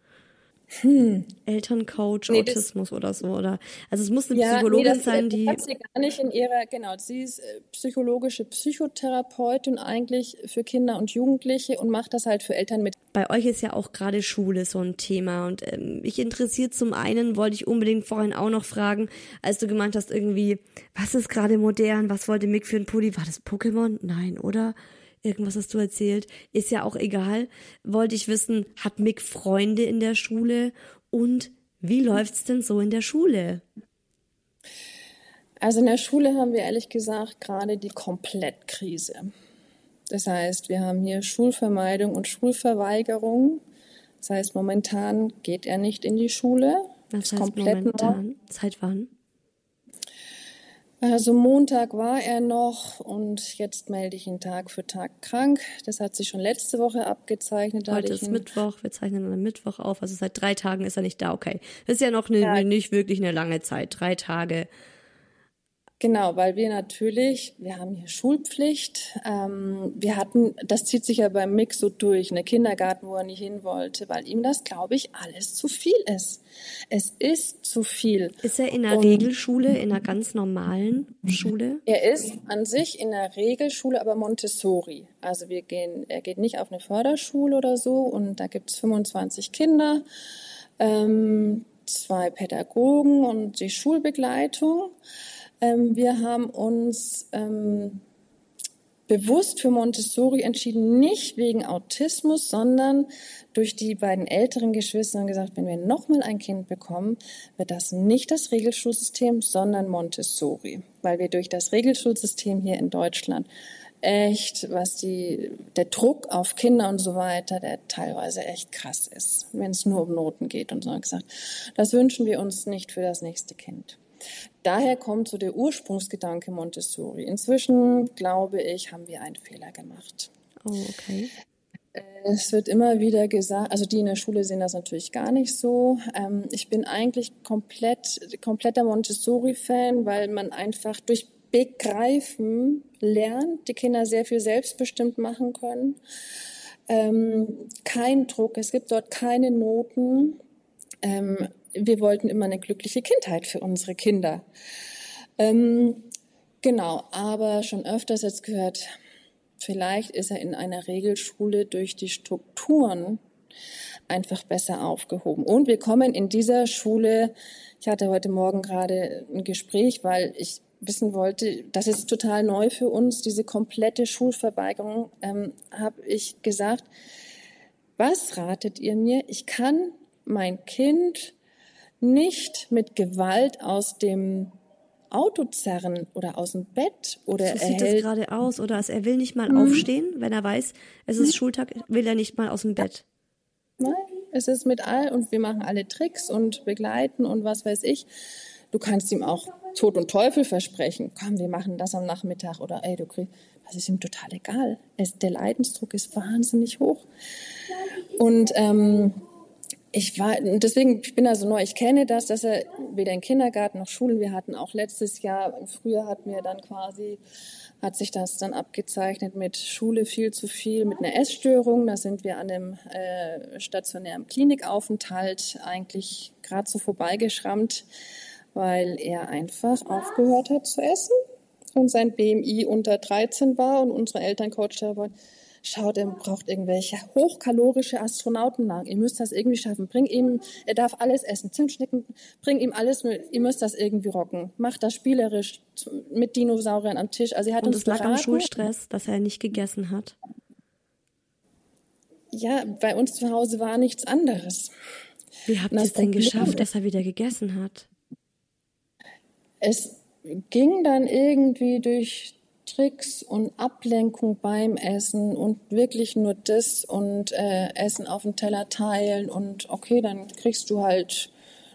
[SPEAKER 1] Hm. Elterncoach, nee, Autismus oder so, oder? Also es muss eine ja, Psychologin nee, das, sein, die.
[SPEAKER 2] Hat sie gar nicht in ihrer, genau, sie ist äh, psychologische Psychotherapeutin eigentlich für Kinder und Jugendliche und macht das halt für Eltern mit.
[SPEAKER 1] Bei euch ist ja auch gerade Schule so ein Thema und ähm, mich interessiert zum einen, wollte ich unbedingt vorhin auch noch fragen, als du gemeint hast irgendwie, was ist gerade modern, was wollte Mick für ein Pulli? War das Pokémon? Nein, oder? Irgendwas hast du erzählt, ist ja auch egal. Wollte ich wissen, hat Mick Freunde in der Schule und wie läuft's denn so in der Schule?
[SPEAKER 2] Also in der Schule haben wir ehrlich gesagt gerade die Komplettkrise. Das heißt, wir haben hier Schulvermeidung und Schulverweigerung. Das heißt, momentan geht er nicht in die Schule.
[SPEAKER 1] Was heißt komplett momentan? Seit wann?
[SPEAKER 2] Also Montag war er noch und jetzt melde ich ihn Tag für Tag krank. Das hat sich schon letzte Woche abgezeichnet.
[SPEAKER 1] Heute ist Mittwoch, wir zeichnen am Mittwoch auf, also seit drei Tagen ist er nicht da. Okay, das ist ja noch eine, ja. nicht wirklich eine lange Zeit, drei Tage.
[SPEAKER 2] Genau, weil wir natürlich, wir haben hier Schulpflicht. Ähm, wir hatten, das zieht sich ja beim Mix so durch, eine Kindergarten, wo er nicht hin wollte, weil ihm das, glaube ich, alles zu viel ist. Es ist zu viel.
[SPEAKER 1] Ist er in einer Und, Regelschule, in einer ganz normalen Schule?
[SPEAKER 2] Er ist an sich in einer Regelschule, aber Montessori. Also wir gehen, er geht nicht auf eine Förderschule oder so und da gibt es 25 Kinder. Ähm, zwei Pädagogen und die Schulbegleitung. Ähm, wir haben uns ähm, bewusst für Montessori entschieden, nicht wegen Autismus, sondern durch die beiden älteren Geschwister und gesagt, wenn wir nochmal ein Kind bekommen, wird das nicht das Regelschulsystem, sondern Montessori, weil wir durch das Regelschulsystem hier in Deutschland echt, was die, der Druck auf Kinder und so weiter, der teilweise echt krass ist, wenn es nur um Noten geht und so gesagt. Das wünschen wir uns nicht für das nächste Kind. Daher kommt so der Ursprungsgedanke Montessori. Inzwischen, glaube ich, haben wir einen Fehler gemacht.
[SPEAKER 1] Oh, okay.
[SPEAKER 2] Es wird immer wieder gesagt, also die in der Schule sehen das natürlich gar nicht so. Ähm, ich bin eigentlich komplett, kompletter Montessori-Fan, weil man einfach durch Begreifen lernt, die Kinder sehr viel selbstbestimmt machen können. Ähm, kein Druck, es gibt dort keine Noten. Wir wollten immer eine glückliche Kindheit für unsere Kinder. Ähm, genau, aber schon öfters jetzt gehört, vielleicht ist er in einer Regelschule durch die Strukturen einfach besser aufgehoben. Und wir kommen in dieser Schule, ich hatte heute Morgen gerade ein Gespräch, weil ich wissen wollte, das ist total neu für uns, diese komplette Schulverweigerung, ähm, habe ich gesagt, was ratet ihr mir? Ich kann mein Kind nicht mit Gewalt aus dem Auto zerren oder aus dem Bett oder
[SPEAKER 1] so sieht das gerade aus oder also er will nicht mal mhm. aufstehen, wenn er weiß, es ist mhm. Schultag, will er nicht mal aus dem Bett.
[SPEAKER 2] Nein, es ist mit all und wir machen alle Tricks und begleiten und was weiß ich. Du kannst ihm auch Tod und Teufel versprechen. Komm, wir machen das am Nachmittag oder ey, du kriegst, das ist ihm total egal. Es, der Leidensdruck ist wahnsinnig hoch. Und ähm, ich war, deswegen, ich bin also neu, ich kenne das, dass er weder in Kindergarten noch Schulen, wir hatten auch letztes Jahr, im Frühjahr hatten wir dann quasi, hat sich das dann abgezeichnet mit Schule viel zu viel, mit einer Essstörung. Da sind wir an dem äh, stationären Klinikaufenthalt eigentlich gerade so vorbeigeschrammt, weil er einfach aufgehört hat zu essen und sein BMI unter 13 war und unsere Elterncoach da war, schaut, er braucht irgendwelche hochkalorische Astronautennahrung. Ihr müsst das irgendwie schaffen. Bring ihm, er darf alles essen. Zimtschnecken, bring ihm alles mit. Ihr müsst das irgendwie rocken. Macht das spielerisch mit Dinosauriern am Tisch. Also er hat
[SPEAKER 1] Und
[SPEAKER 2] uns
[SPEAKER 1] es lag am Schulstress, dass er nicht gegessen hat.
[SPEAKER 2] Ja, bei uns zu Hause war nichts anderes.
[SPEAKER 1] Wie habt ihr es denn geschafft, dass er wieder gegessen hat?
[SPEAKER 2] Es ging dann irgendwie durch Tricks und Ablenkung beim Essen und wirklich nur das und äh, Essen auf dem Teller teilen und okay, dann kriegst du halt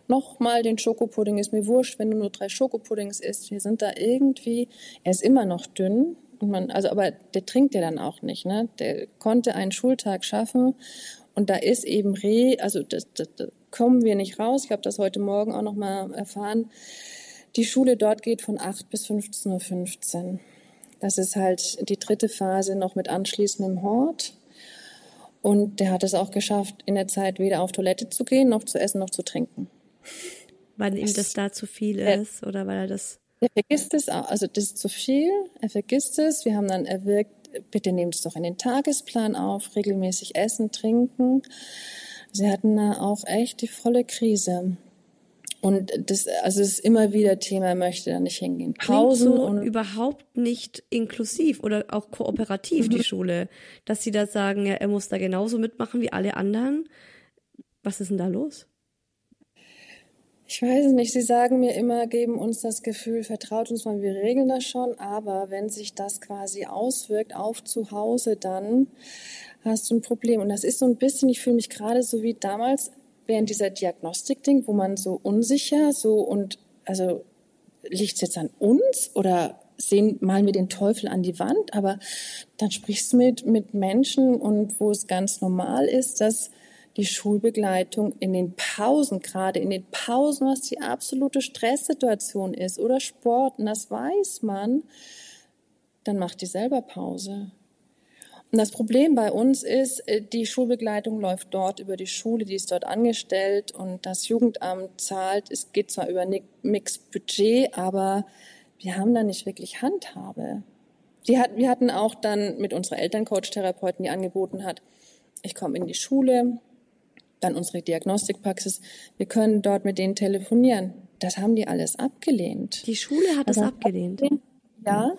[SPEAKER 2] nochmal den Schokopudding, ist mir wurscht, wenn du nur drei Schokopuddings isst. Wir sind da irgendwie, er ist immer noch dünn, Und man, also, aber der trinkt ja dann auch nicht, ne? Der konnte einen Schultag schaffen und da ist eben Reh, also das, das, das kommen wir nicht raus. Ich habe das heute Morgen auch noch mal erfahren. Die Schule dort geht von 8 bis 15.15 Uhr. Das ist halt die dritte Phase noch mit anschließendem Hort. Und der hat es auch geschafft, in der Zeit weder auf Toilette zu gehen, noch zu essen, noch zu trinken.
[SPEAKER 1] Weil ihm das da zu viel ist oder weil er das.
[SPEAKER 2] Er vergisst es auch, also das ist zu viel, er vergisst es. Wir haben dann erwirkt, bitte nehmt es doch in den Tagesplan auf, regelmäßig essen, trinken. Sie hatten da auch echt die volle Krise. Und das, also es ist immer wieder Thema, möchte da nicht hingehen.
[SPEAKER 1] Pausen so und überhaupt nicht inklusiv oder auch kooperativ mhm. die Schule, dass sie da sagen, ja, er muss da genauso mitmachen wie alle anderen. Was ist denn da los?
[SPEAKER 2] Ich weiß es nicht. Sie sagen mir immer, geben uns das Gefühl, vertraut uns mal, wir regeln das schon. Aber wenn sich das quasi auswirkt auf zu Hause, dann hast du ein Problem. Und das ist so ein bisschen, ich fühle mich gerade so wie damals, während dieser Diagnostik-Ding, wo man so unsicher, so und also liegt es jetzt an uns oder sehen, malen wir den Teufel an die Wand, aber dann sprichst du mit, mit Menschen und wo es ganz normal ist, dass die Schulbegleitung in den Pausen, gerade in den Pausen, was die absolute Stresssituation ist oder Sport, und das weiß man, dann macht die selber Pause. Das Problem bei uns ist, äh, die Schulbegleitung läuft dort über die Schule, die ist dort angestellt und das Jugendamt zahlt. Es geht zwar über Mix Budget, aber wir haben da nicht wirklich Handhabe. Hat, wir hatten auch dann mit unserer Elterncoach-Therapeutin, die angeboten hat, ich komme in die Schule, dann unsere Diagnostikpraxis, wir können dort mit denen telefonieren. Das haben die alles abgelehnt.
[SPEAKER 1] Die Schule hat das, das abgelehnt.
[SPEAKER 2] Ja,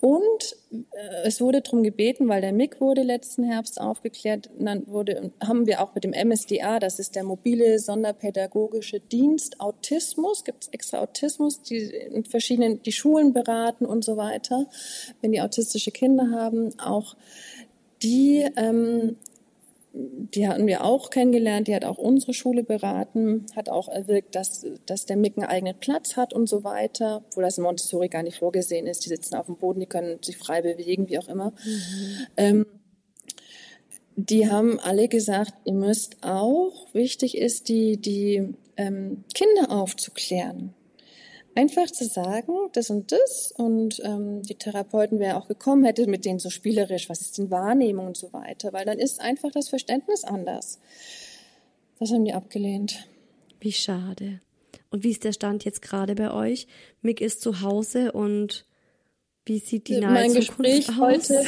[SPEAKER 2] und äh, es wurde darum gebeten, weil der MIG wurde letzten Herbst aufgeklärt, dann wurde, haben wir auch mit dem MSDA, das ist der mobile sonderpädagogische Dienst Autismus, gibt es extra Autismus, die in verschiedenen, die Schulen beraten und so weiter, wenn die autistische Kinder haben, auch die ähm, die hatten wir auch kennengelernt, die hat auch unsere Schule beraten, hat auch erwirkt, dass, dass der MIG einen eigenen Platz hat und so weiter, wo das in Montessori gar nicht vorgesehen ist. Die sitzen auf dem Boden, die können sich frei bewegen, wie auch immer. Mhm. Ähm, die haben alle gesagt, ihr müsst auch, wichtig ist, die, die ähm, Kinder aufzuklären einfach zu sagen, das und das und ähm, die Therapeuten wäre auch gekommen, hätte mit denen so spielerisch, was ist denn Wahrnehmung und so weiter, weil dann ist einfach das Verständnis anders. Das haben die abgelehnt.
[SPEAKER 1] Wie schade. Und wie ist der Stand jetzt gerade bei euch? Mick ist zu Hause und wie sieht die nahe
[SPEAKER 2] mein
[SPEAKER 1] Zukunft
[SPEAKER 2] Gespräch
[SPEAKER 1] aus?
[SPEAKER 2] heute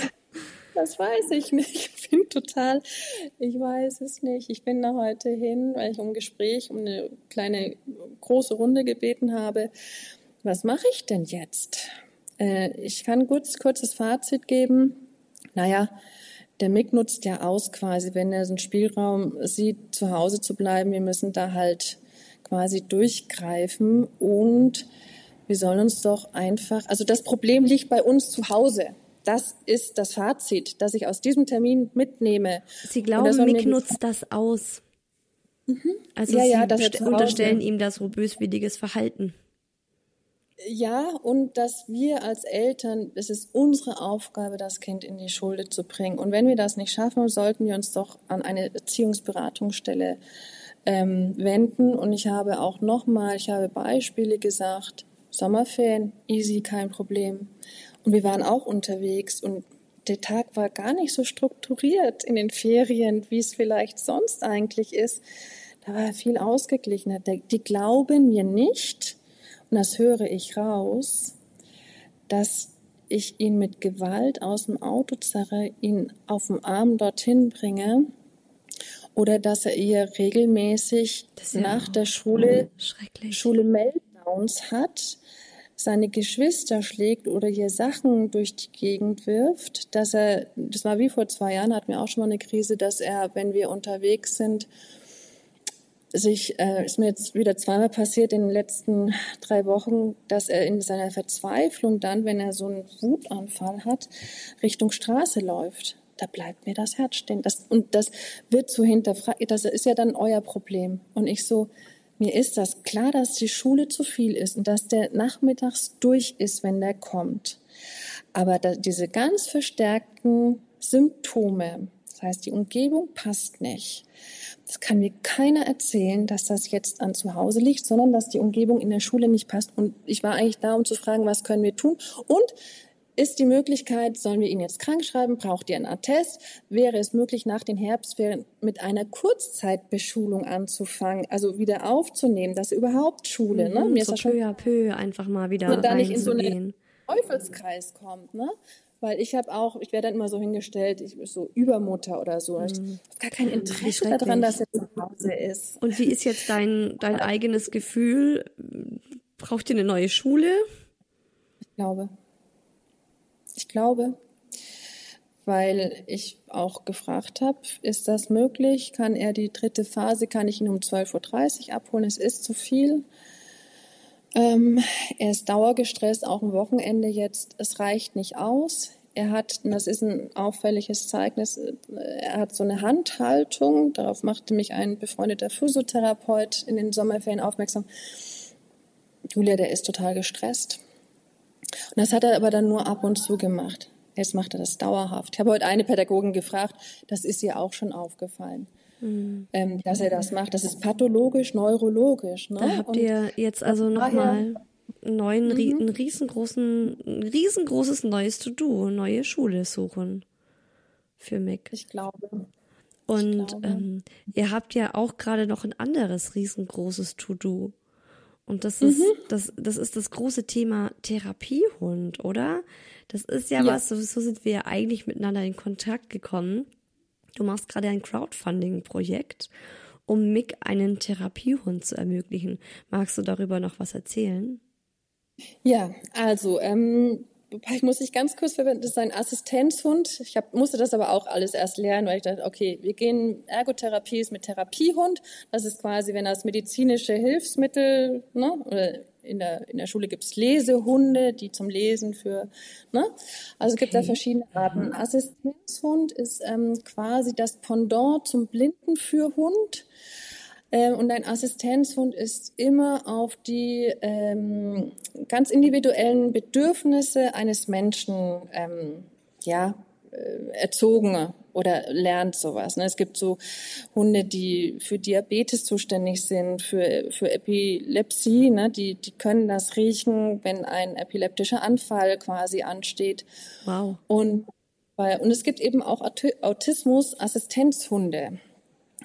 [SPEAKER 2] das weiß ich nicht. Ich bin total, ich weiß es nicht. Ich bin da heute hin, weil ich um Gespräch, um eine kleine, große Runde gebeten habe. Was mache ich denn jetzt? Äh, ich kann kurz, kurzes Fazit geben. Naja, der MIG nutzt ja aus quasi, wenn er so einen Spielraum sieht, zu Hause zu bleiben. Wir müssen da halt quasi durchgreifen und wir sollen uns doch einfach, also das Problem liegt bei uns zu Hause. Das ist das Fazit, das ich aus diesem Termin mitnehme.
[SPEAKER 1] Sie glauben, Mick nutzt das aus. Mhm. Also ja, ja, Sie unterstellen ihm das so böswilliges Verhalten.
[SPEAKER 2] Ja, und dass wir als Eltern, es ist unsere Aufgabe, das Kind in die Schule zu bringen. Und wenn wir das nicht schaffen, sollten wir uns doch an eine Erziehungsberatungsstelle ähm, wenden. Und ich habe auch nochmal, ich habe Beispiele gesagt, Sommerferien, easy, kein Problem. Und wir waren auch unterwegs und der Tag war gar nicht so strukturiert in den Ferien, wie es vielleicht sonst eigentlich ist. Da war viel ausgeglichener. Die glauben mir nicht, und das höre ich raus, dass ich ihn mit Gewalt aus dem Auto zerre, ihn auf dem Arm dorthin bringe oder dass er ihr regelmäßig ja nach der Schule, Schule Meltdowns hat, seine Geschwister schlägt oder hier Sachen durch die Gegend wirft, dass er, das war wie vor zwei Jahren, hatten wir auch schon mal eine Krise, dass er, wenn wir unterwegs sind, sich, äh, ist mir jetzt wieder zweimal passiert in den letzten drei Wochen, dass er in seiner Verzweiflung dann, wenn er so einen Wutanfall hat, Richtung Straße läuft. Da bleibt mir das Herz stehen. Das, und das wird so hinterfragt. Das ist ja dann euer Problem. Und ich so, mir ist das klar, dass die Schule zu viel ist und dass der nachmittags durch ist, wenn der kommt. Aber diese ganz verstärkten Symptome, das heißt, die Umgebung passt nicht. Das kann mir keiner erzählen, dass das jetzt an zu Hause liegt, sondern dass die Umgebung in der Schule nicht passt. Und ich war eigentlich da, um zu fragen, was können wir tun? Und ist die Möglichkeit, sollen wir ihn jetzt krank schreiben? Braucht ihr einen Attest? Wäre es möglich, nach den Herbstferien mit einer Kurzzeitbeschulung anzufangen, also wieder aufzunehmen, dass überhaupt Schule,
[SPEAKER 1] mhm,
[SPEAKER 2] ne?
[SPEAKER 1] Mir so ist peu à peu einfach mal wieder
[SPEAKER 2] und da nicht in so einen Teufelskreis kommt, ne? Weil ich habe auch, ich werde dann immer so hingestellt, ich bin so Übermutter oder so. Mhm. Ich habe gar kein Interesse daran, dass er zu Hause ist.
[SPEAKER 1] Und wie ist jetzt dein, dein eigenes Gefühl? Braucht ihr eine neue Schule?
[SPEAKER 2] Ich glaube. Ich glaube, weil ich auch gefragt habe, ist das möglich? Kann er die dritte Phase, kann ich ihn um 12.30 Uhr abholen? Es ist zu viel. Ähm, er ist dauergestresst, auch am Wochenende jetzt. Es reicht nicht aus. Er hat, und das ist ein auffälliges Zeugnis, er hat so eine Handhaltung. Darauf machte mich ein befreundeter Physiotherapeut in den Sommerferien aufmerksam. Julia, der ist total gestresst. Und das hat er aber dann nur ab und zu gemacht. Jetzt macht er das dauerhaft. Ich habe heute eine Pädagogin gefragt, das ist ihr auch schon aufgefallen. Mhm. Ähm, dass er das macht. Das ist pathologisch, neurologisch. Ne?
[SPEAKER 1] Da habt und ihr jetzt also nochmal neuen, mhm. ein riesengroßen, ein riesengroßes neues To-Do, neue Schule suchen für Mick.
[SPEAKER 2] Ich glaube.
[SPEAKER 1] Und ich glaube. Ähm, ihr habt ja auch gerade noch ein anderes riesengroßes To-Do. Und das ist, mhm. das, das ist das große Thema Therapiehund, oder? Das ist ja, ja. was, so, so sind wir ja eigentlich miteinander in Kontakt gekommen. Du machst gerade ein Crowdfunding-Projekt, um Mick einen Therapiehund zu ermöglichen. Magst du darüber noch was erzählen?
[SPEAKER 2] Ja, also ähm, ich muss dich ganz kurz verwenden, das ist ein Assistenzhund. Ich hab, musste das aber auch alles erst lernen, weil ich dachte, okay, wir gehen, Ergotherapie ist mit Therapiehund. Das ist quasi, wenn das medizinische Hilfsmittel, ne, oder in der, in der Schule gibt's Lesehunde, die zum Lesen für, ne? Also es gibt da verschiedene Arten. Assistenzhund ist ähm, quasi das Pendant zum Blindenführhund. Ähm, und ein Assistenzhund ist immer auf die ähm, ganz individuellen Bedürfnisse eines Menschen ähm, ja, äh, erzogen oder lernt sowas. Ne? Es gibt so Hunde, die für Diabetes zuständig sind, für, für Epilepsie, ne? die, die können das riechen, wenn ein epileptischer Anfall quasi ansteht.
[SPEAKER 1] Wow.
[SPEAKER 2] Und, und es gibt eben auch Autismus-Assistenzhunde.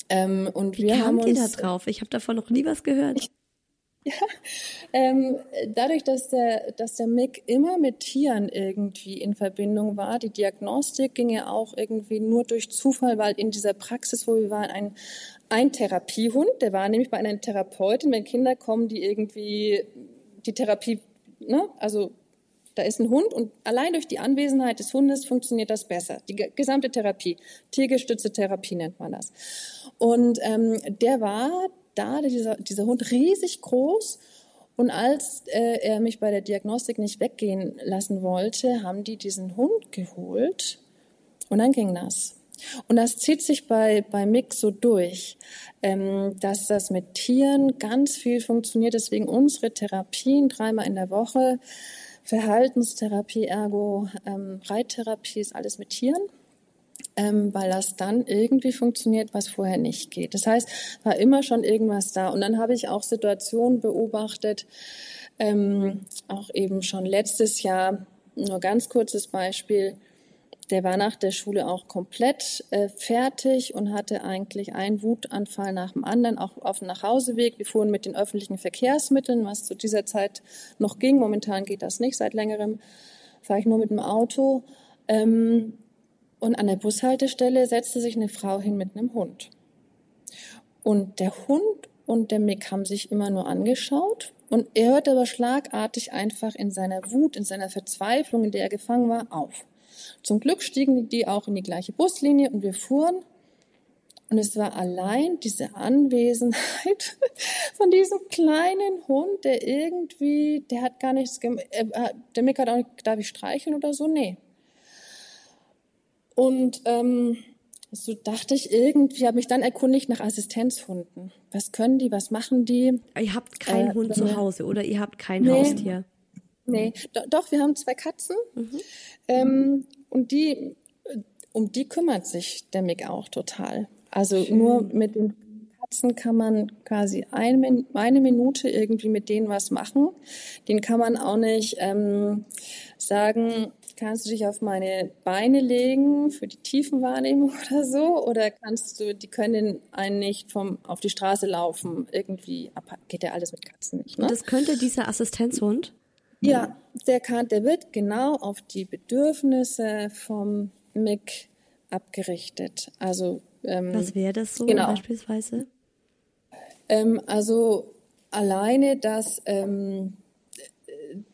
[SPEAKER 1] Ähm, und Wie wir haben uns, ihr da drauf? Ich habe davon noch nie was gehört. Ich,
[SPEAKER 2] ja, ähm, dadurch, dass der, dass der Mick immer mit Tieren irgendwie in Verbindung war, die Diagnostik ging ja auch irgendwie nur durch Zufall, weil in dieser Praxis, wo wir waren, ein, ein Therapiehund, der war nämlich bei einer Therapeutin, wenn Kinder kommen, die irgendwie die Therapie, ne, also da ist ein Hund und allein durch die Anwesenheit des Hundes funktioniert das besser. Die gesamte Therapie, tiergestützte Therapie nennt man das. Und ähm, der war da, dieser, dieser Hund, riesig groß. Und als äh, er mich bei der Diagnostik nicht weggehen lassen wollte, haben die diesen Hund geholt und dann ging das. Und das zieht sich bei, bei Mick so durch, ähm, dass das mit Tieren ganz viel funktioniert. Deswegen unsere Therapien dreimal in der Woche Verhaltenstherapie, Ergo, ähm, Reittherapie ist alles mit Tieren, ähm, weil das dann irgendwie funktioniert, was vorher nicht geht. Das heißt, war immer schon irgendwas da. Und dann habe ich auch Situationen beobachtet, ähm, auch eben schon letztes Jahr, nur ganz kurzes Beispiel, der war nach der Schule auch komplett äh, fertig und hatte eigentlich einen Wutanfall nach dem anderen, auch auf dem Nachhauseweg. Wir fuhren mit den öffentlichen Verkehrsmitteln, was zu dieser Zeit noch ging. Momentan geht das nicht. Seit längerem fahre ich nur mit dem Auto. Ähm, und an der Bushaltestelle setzte sich eine Frau hin mit einem Hund. Und der Hund und der Mick haben sich immer nur angeschaut. Und er hörte aber schlagartig einfach in seiner Wut, in seiner Verzweiflung, in der er gefangen war, auf. Zum Glück stiegen die auch in die gleiche Buslinie und wir fuhren. Und es war allein diese Anwesenheit von diesem kleinen Hund, der irgendwie, der hat gar nichts, äh, äh, der Mick hat auch nicht, darf ich streicheln oder so? Nee. Und ähm, so dachte ich irgendwie, habe mich dann erkundigt nach Assistenzhunden. Was können die, was machen die?
[SPEAKER 1] Ihr habt keinen äh, Hund zu Hause oder ihr habt kein nee. Haustier?
[SPEAKER 2] Nee, do, doch, wir haben zwei Katzen. Mhm. Ähm, und die, um die kümmert sich der Mick auch total. Also Schön. nur mit den Katzen kann man quasi eine, eine Minute irgendwie mit denen was machen. Den kann man auch nicht ähm, sagen, kannst du dich auf meine Beine legen für die Tiefenwahrnehmung oder so? Oder kannst du, die können einen nicht vom, auf die Straße laufen, irgendwie, geht ja alles mit Katzen nicht. Ne?
[SPEAKER 1] Das könnte dieser Assistenzhund?
[SPEAKER 2] Ja, der kann, der wird genau auf die Bedürfnisse vom MIG abgerichtet. Also
[SPEAKER 1] ähm, was wäre das so genau. beispielsweise?
[SPEAKER 2] Ähm, also alleine, dass ähm,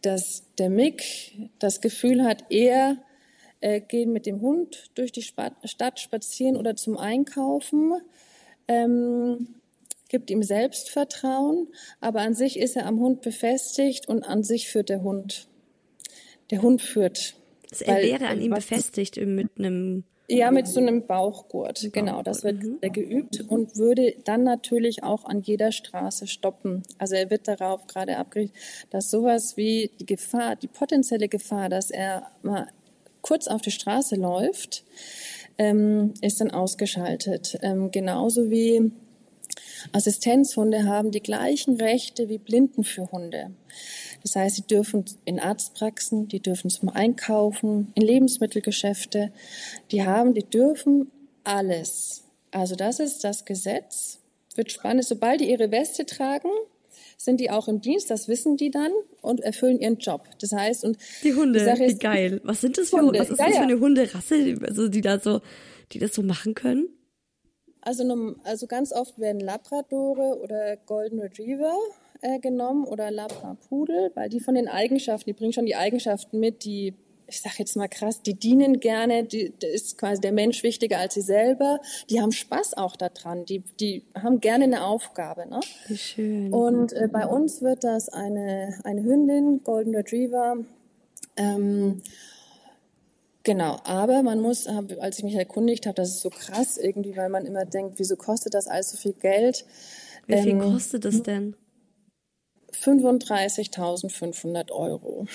[SPEAKER 2] dass der Mick das Gefühl hat, er äh, geht mit dem Hund durch die Stadt spazieren oder zum Einkaufen, ähm, gibt ihm Selbstvertrauen, aber an sich ist er am Hund befestigt und an sich führt der Hund. Der Hund führt.
[SPEAKER 1] Also er wäre an ihm befestigt mit einem
[SPEAKER 2] ja, mit so einem Bauchgurt, genau. Das wird mhm. geübt und würde dann natürlich auch an jeder Straße stoppen. Also er wird darauf gerade abgerichtet, dass sowas wie die Gefahr, die potenzielle Gefahr, dass er mal kurz auf die Straße läuft, ähm, ist dann ausgeschaltet. Ähm, genauso wie Assistenzhunde haben die gleichen Rechte wie Blindenführhunde. Das heißt, sie dürfen in Arztpraxen, die dürfen zum Einkaufen, in Lebensmittelgeschäfte, die haben, die dürfen alles. Also das ist das Gesetz. Wird spannend. Sobald die ihre Weste tragen, sind die auch im Dienst, das wissen die dann und erfüllen ihren Job. Das heißt, und
[SPEAKER 1] die Hunde, die wie geil. Was sind das für Hunde? Was ist ja, das für eine Hunderasse, also die da so, die das so machen können?
[SPEAKER 2] Also, also ganz oft werden Labradore oder Golden Retriever äh, genommen oder Labra-Pudel, weil die von den Eigenschaften, die bringen schon die Eigenschaften mit, die ich sage jetzt mal krass, die dienen gerne, die, da ist quasi der Mensch wichtiger als sie selber. Die haben Spaß auch daran, die, die haben gerne eine Aufgabe. Ne?
[SPEAKER 1] Wie schön.
[SPEAKER 2] Und äh, bei uns wird das eine, eine Hündin, Golden Retriever. Ähm, Genau, aber man muss, als ich mich erkundigt habe, das ist so krass irgendwie, weil man immer denkt, wieso kostet das alles so viel Geld?
[SPEAKER 1] Wie viel ähm, kostet das denn?
[SPEAKER 2] 35.500 Euro.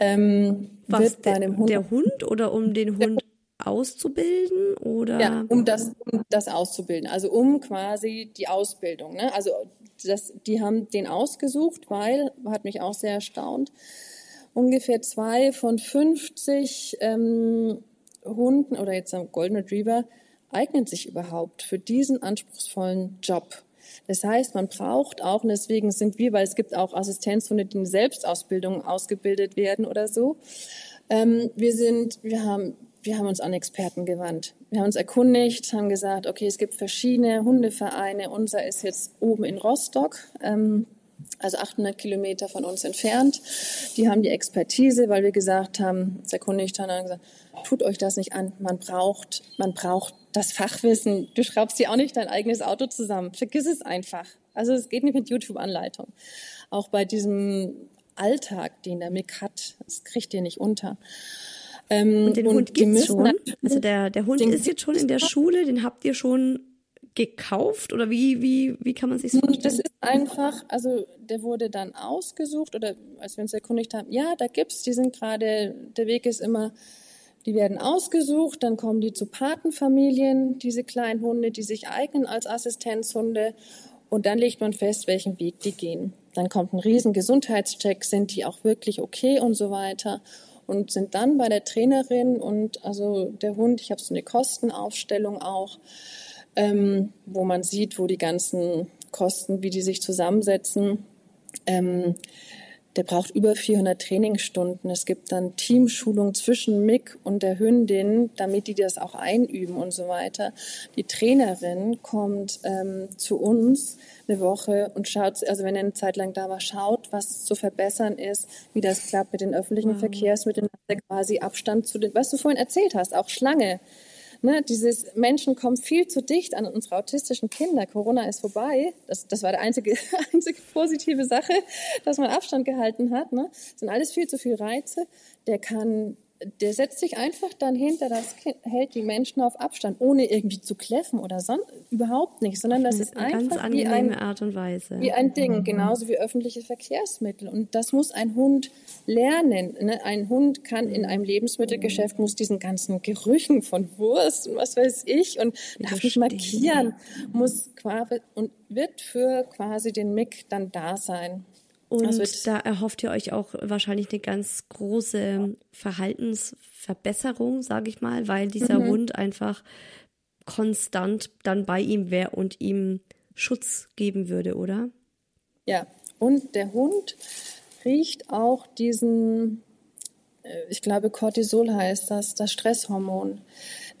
[SPEAKER 2] Ähm,
[SPEAKER 1] Was, der, Hund, der Hund oder um den Hund auszubilden oder?
[SPEAKER 2] Ja, um das, um das auszubilden. Also um quasi die Ausbildung. Ne? Also das, die haben den ausgesucht, weil, hat mich auch sehr erstaunt, ungefähr zwei von 50 ähm, Hunden oder jetzt am Golden Retriever eignen sich überhaupt für diesen anspruchsvollen Job. Das heißt, man braucht auch, und deswegen sind wir, weil es gibt auch Assistenzhunde, die in Selbstausbildung ausgebildet werden oder so. Ähm, wir sind, wir haben, wir haben uns an Experten gewandt. Wir haben uns erkundigt, haben gesagt, okay, es gibt verschiedene Hundevereine. Unser ist jetzt oben in Rostock. Ähm, also 800 Kilometer von uns entfernt. Die haben die Expertise, weil wir gesagt haben, das erkundigt haben, gesagt, tut euch das nicht an. Man braucht, man braucht das Fachwissen. Du schraubst dir auch nicht dein eigenes Auto zusammen. Vergiss es einfach. Also es geht nicht mit YouTube-Anleitung. Auch bei diesem Alltag, den der Mick hat, das kriegt ihr nicht unter.
[SPEAKER 1] Ähm, und den und Hund gibt's schon? Also der, der Hund ist jetzt schon in der Schule, den habt ihr schon gekauft oder wie, wie, wie kann man sich das vorstellen?
[SPEAKER 2] Das ist einfach, also der wurde dann ausgesucht oder als wir uns erkundigt haben, ja, da gibt's, die sind gerade, der Weg ist immer die werden ausgesucht, dann kommen die zu Patenfamilien, diese kleinen Hunde, die sich eignen als Assistenzhunde. Und dann legt man fest, welchen Weg die gehen. Dann kommt ein riesen Gesundheitscheck, sind die auch wirklich okay und so weiter. Und sind dann bei der Trainerin und also der Hund, ich habe so eine Kostenaufstellung auch, ähm, wo man sieht, wo die ganzen Kosten, wie die sich zusammensetzen. Ähm, der braucht über 400 Trainingsstunden. Es gibt dann Teamschulung zwischen Mick und der Hündin, damit die das auch einüben und so weiter. Die Trainerin kommt ähm, zu uns eine Woche und schaut, also wenn er eine Zeit lang da war, schaut, was zu verbessern ist, wie das klappt mit den öffentlichen wow. Verkehrsmitteln, quasi Abstand zu den, was du vorhin erzählt hast, auch Schlange. Ne, dieses Menschen kommen viel zu dicht an unsere autistischen Kinder. Corona ist vorbei. Das, das war die einzige, einzige positive Sache, dass man Abstand gehalten hat. Ne? Das sind alles viel zu viele Reize. Der kann der setzt sich einfach dann hinter das Kind, hält die Menschen auf Abstand, ohne irgendwie zu kläffen oder sonst überhaupt nicht, sondern das ist
[SPEAKER 1] Eine
[SPEAKER 2] einfach
[SPEAKER 1] ganz
[SPEAKER 2] wie ein,
[SPEAKER 1] Art und Weise.
[SPEAKER 2] wie ein Ding, genauso wie öffentliche Verkehrsmittel. Und das muss ein Hund lernen. Ne? Ein Hund kann in einem Lebensmittelgeschäft, muss diesen ganzen Gerüchen von Wurst und was weiß ich und darf nicht markieren, muss quasi und wird für quasi den Mick dann da sein.
[SPEAKER 1] Und
[SPEAKER 2] Also
[SPEAKER 1] da erhofft ihr euch auch wahrscheinlich eine ganz große Verhaltensverbesserung, sage ich mal, weil dieser
[SPEAKER 2] Mhm.
[SPEAKER 1] Hund einfach konstant dann bei ihm wäre und ihm Schutz geben würde, oder?
[SPEAKER 2] Ja, und der Hund riecht auch diesen, äh, ich glaube Cortisol heißt das, das Stresshormon.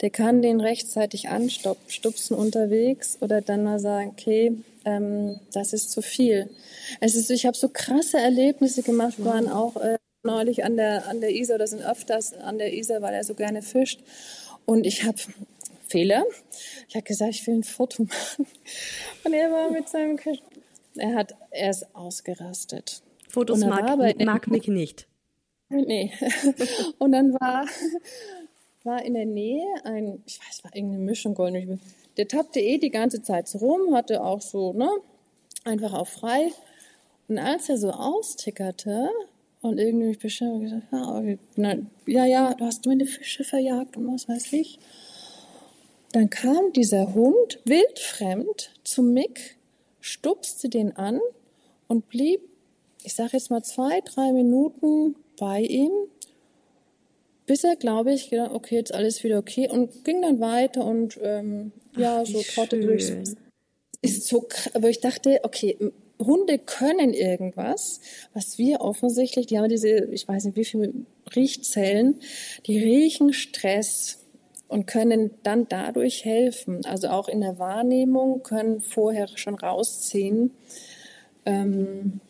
[SPEAKER 2] Der kann den rechtzeitig anstupsen unterwegs oder dann mal sagen, okay, ähm, das ist zu viel. Es ist, ich habe so krasse Erlebnisse gemacht, waren auch äh, neulich an der, an der Isar oder sind öfters an der Isar, weil er so gerne fischt. Und ich habe Fehler. Ich habe gesagt, ich will ein Foto machen. Und er war mit seinem Kisch er hat, er ist ausgerastet.
[SPEAKER 1] Fotos mag, mag Mick nicht.
[SPEAKER 2] Nee. Und dann war, war in der Nähe ein, ich weiß, war irgendeine Mischung golden. Der tappte eh die ganze Zeit so rum, hatte auch so, ne, einfach auch frei. Und als er so austickerte und irgendwie mich bestimmt gesagt, ja, okay, ja, ja, du hast meine Fische verjagt und was weiß ich. Dann kam dieser Hund wildfremd zu Mick, stupste den an und blieb, ich sage jetzt mal zwei, drei Minuten bei ihm, bis er, glaube ich, gedacht, okay, jetzt alles wieder okay und ging dann weiter und ähm, ja,
[SPEAKER 1] Ach,
[SPEAKER 2] so trottet durchs ist so, aber ich dachte, okay, Hunde können irgendwas, was wir offensichtlich, die haben diese, ich weiß nicht wie viele Riechzellen, die riechen Stress und können dann dadurch helfen. Also auch in der Wahrnehmung können vorher schon rausziehen. Ähm,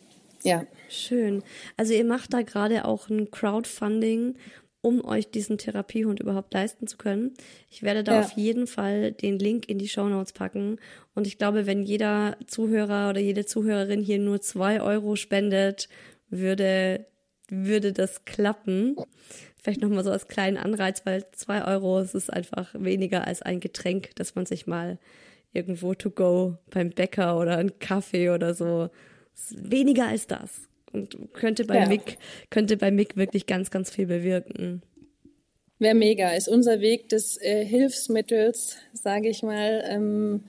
[SPEAKER 2] ja,
[SPEAKER 1] Schön. Also ihr macht da gerade auch ein Crowdfunding, um euch diesen Therapiehund überhaupt leisten zu können. Ich werde da
[SPEAKER 2] Ja.
[SPEAKER 1] auf jeden Fall den Link in die Shownotes packen. Und ich glaube, wenn jeder Zuhörer oder jede Zuhörerin hier nur zwei Euro spendet, würde, würde das klappen. Vielleicht nochmal so als kleinen Anreiz, weil zwei Euro, es ist einfach weniger als ein Getränk, das man sich mal irgendwo to go beim Bäcker oder einen Kaffee oder so. Weniger als das. Und könnte bei
[SPEAKER 2] Ja.
[SPEAKER 1] Mick, könnte bei Mick wirklich ganz, ganz viel bewirken.
[SPEAKER 2] wäre mega. Ist unser Weg des äh, Hilfsmittels, sage ich mal, ähm,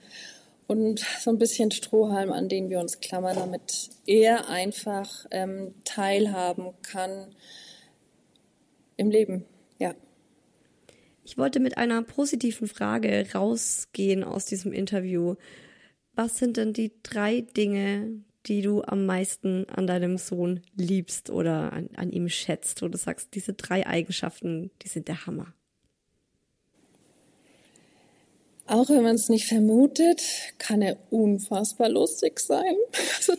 [SPEAKER 2] und so ein bisschen Strohhalm, an den wir uns klammern, damit er einfach ähm, teilhaben kann im Leben. Ja.
[SPEAKER 1] Ich wollte mit einer positiven Frage rausgehen aus diesem Interview. Was sind denn die drei Dinge, die du am meisten an deinem Sohn liebst oder an, an ihm schätzt, wo du sagst, diese drei Eigenschaften, die sind der Hammer?
[SPEAKER 2] Auch wenn man es nicht vermutet, kann er unfassbar lustig sein. Also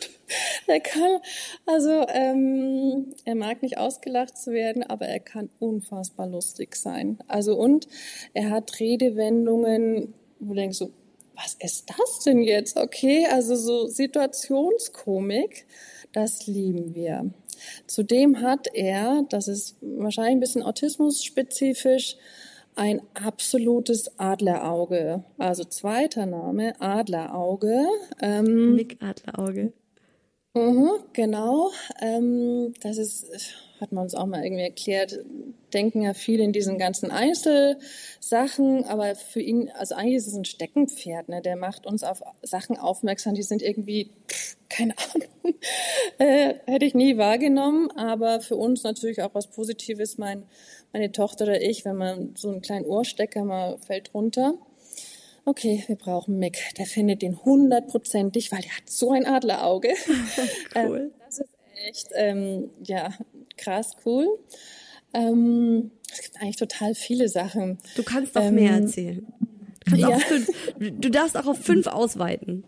[SPEAKER 2] er kann, also ähm, er mag nicht ausgelacht zu werden, aber er kann unfassbar lustig sein. Also und er hat Redewendungen, wo du denkst so, was ist das denn jetzt? Okay, also so Situationskomik, das lieben wir. Zudem hat er, das ist wahrscheinlich ein bisschen autismus-spezifisch, ein absolutes Adlerauge. Also zweiter Name, Adlerauge. Ähm,
[SPEAKER 1] Mick Adlerauge.
[SPEAKER 2] Mhm, genau. Ähm, das ist, hat man uns auch mal irgendwie erklärt, denken ja viele in diesen ganzen Einzelsachen, aber für ihn, also eigentlich ist es ein Steckenpferd, ne? der macht uns auf Sachen aufmerksam, die sind irgendwie, keine Ahnung, äh, hätte ich nie wahrgenommen, aber für uns natürlich auch was Positives, mein, meine Tochter oder ich, wenn man so einen kleinen Ohrstecker mal fällt runter. Okay, wir brauchen Mick. Der findet den hundertprozentig, weil der hat so ein Adlerauge.
[SPEAKER 1] Cool.
[SPEAKER 2] Ähm, das ist echt, ähm, ja, krass cool. Ähm, es gibt eigentlich total viele Sachen.
[SPEAKER 1] Du kannst doch
[SPEAKER 2] Ähm,
[SPEAKER 1] mehr erzählen. Du,
[SPEAKER 2] ja.
[SPEAKER 1] fünf, du darfst auch auf fünf ausweiten.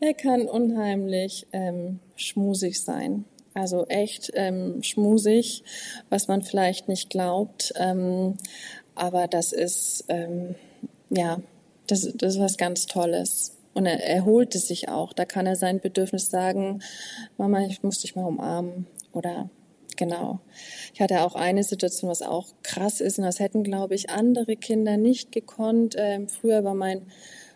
[SPEAKER 2] Er kann unheimlich ähm, schmusig sein. Also echt ähm, schmusig, was man vielleicht nicht glaubt. Ähm, aber das ist, ähm, ja, das, das ist was ganz Tolles. Und er, er holt es sich auch. Da kann er sein Bedürfnis sagen, Mama, ich muss dich mal umarmen. Oder genau. Ich hatte auch eine Situation, was auch krass ist, und das hätten, glaube ich, andere Kinder nicht gekonnt. Ähm, früher war mein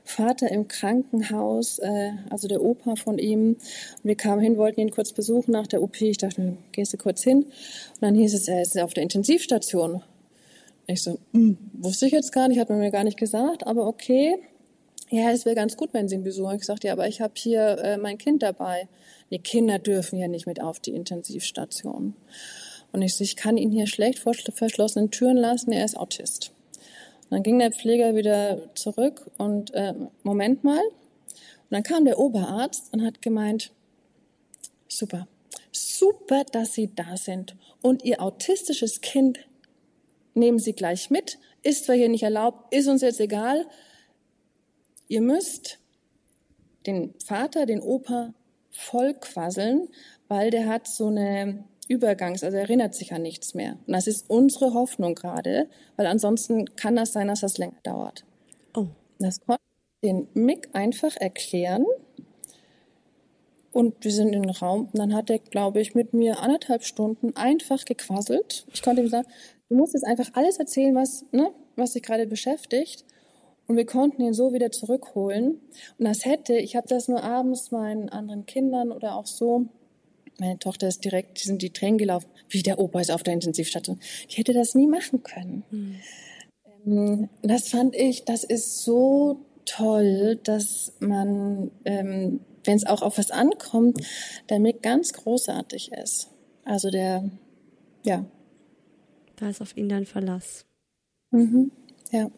[SPEAKER 2] Vater im Krankenhaus, äh, also der Opa von ihm. Und wir kamen hin, wollten ihn kurz besuchen nach der OP. Ich dachte, gehst du kurz hin? Und dann hieß es, er ist auf der Intensivstation. Ich so, hm, wusste ich jetzt gar nicht, hat man mir gar nicht gesagt, aber okay. Ja, es wäre ganz gut, wenn Sie ihn besuchen. Ich sagte, ja, aber ich habe hier äh, mein Kind dabei. Die Kinder dürfen ja nicht mit auf die Intensivstation. Und ich so, ich kann ihn hier schlecht vor verschlossenen Türen lassen, er ist Autist. Und dann ging der Pfleger wieder zurück und äh, Moment mal. Und dann kam der Oberarzt und hat gemeint, super, super, dass Sie da sind. Und Ihr autistisches Kind nehmen Sie gleich mit. Ist zwar hier nicht erlaubt, ist uns jetzt egal. Ihr müsst den Vater, den Opa voll quasseln, weil der hat so eine Übergangs, also erinnert sich an nichts mehr. Und das ist unsere Hoffnung gerade, weil ansonsten kann das sein, dass das länger dauert. Oh. Das konnte den Mick einfach erklären. Und wir sind in den Raum und dann hat er, glaube ich, mit mir anderthalb Stunden einfach gequasselt. Ich konnte ihm sagen, du musst jetzt einfach alles erzählen, was, ne, was dich gerade beschäftigt. Und wir konnten ihn so wieder zurückholen. Und das hätte, ich habe das nur abends meinen anderen Kindern oder auch so meine Tochter ist direkt, die sind die Tränen gelaufen, wie der Opa ist auf der Intensivstation. Die hätte das nie machen können. Mhm. das fand ich, das ist so toll, dass man, ähm, wenn es auch auf was ankommt, damit ganz großartig ist. Also der, ja.
[SPEAKER 1] Da ist auf ihn dein Verlass.
[SPEAKER 2] Mhm. Ja.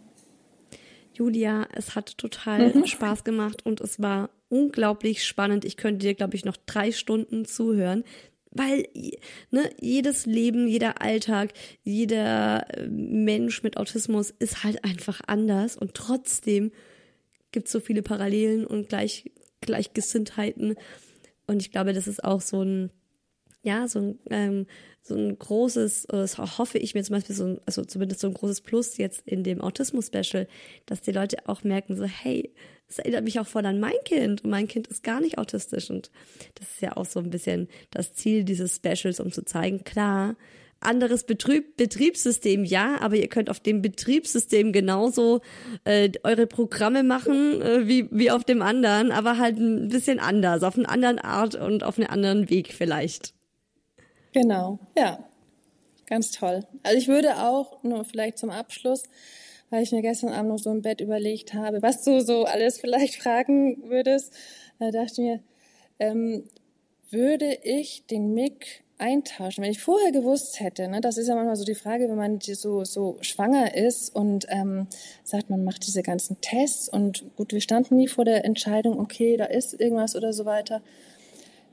[SPEAKER 1] Julia, es hat total mhm. Spaß gemacht und es war unglaublich spannend. Ich könnte dir, glaube ich, noch drei Stunden zuhören, weil ne, jedes Leben, jeder Alltag, jeder äh, Mensch mit Autismus ist halt einfach anders und trotzdem gibt es so viele Parallelen und Gleich, Gleichgesinntheiten. Und ich glaube, das ist auch so ein, ja, so ein, ähm, so ein großes, das hoffe ich mir zum Beispiel so ein, also zumindest so ein großes Plus jetzt in dem Autismus-Special, dass die Leute auch merken, so, hey, das erinnert mich auch voll an mein Kind und mein Kind ist gar nicht autistisch und das ist ja auch so ein bisschen das Ziel dieses Specials, um zu zeigen, klar, anderes Betrieb, Betriebssystem, ja, aber ihr könnt auf dem Betriebssystem genauso äh, eure Programme machen äh, wie, wie auf dem anderen, aber halt ein bisschen anders, auf eine andere Art und auf einen anderen Weg vielleicht.
[SPEAKER 2] Genau, ja, ganz toll. Also ich würde auch, nur vielleicht zum Abschluss, weil ich mir gestern Abend noch so im Bett überlegt habe, was du so alles vielleicht fragen würdest. Da dachte ich mir, ähm, würde ich den Mick eintauschen, wenn ich vorher gewusst hätte, ne, das ist ja manchmal so die Frage, wenn man so, so schwanger ist und ähm, sagt, man macht diese ganzen Tests und gut, wir standen nie vor der Entscheidung, okay, da ist irgendwas oder so weiter.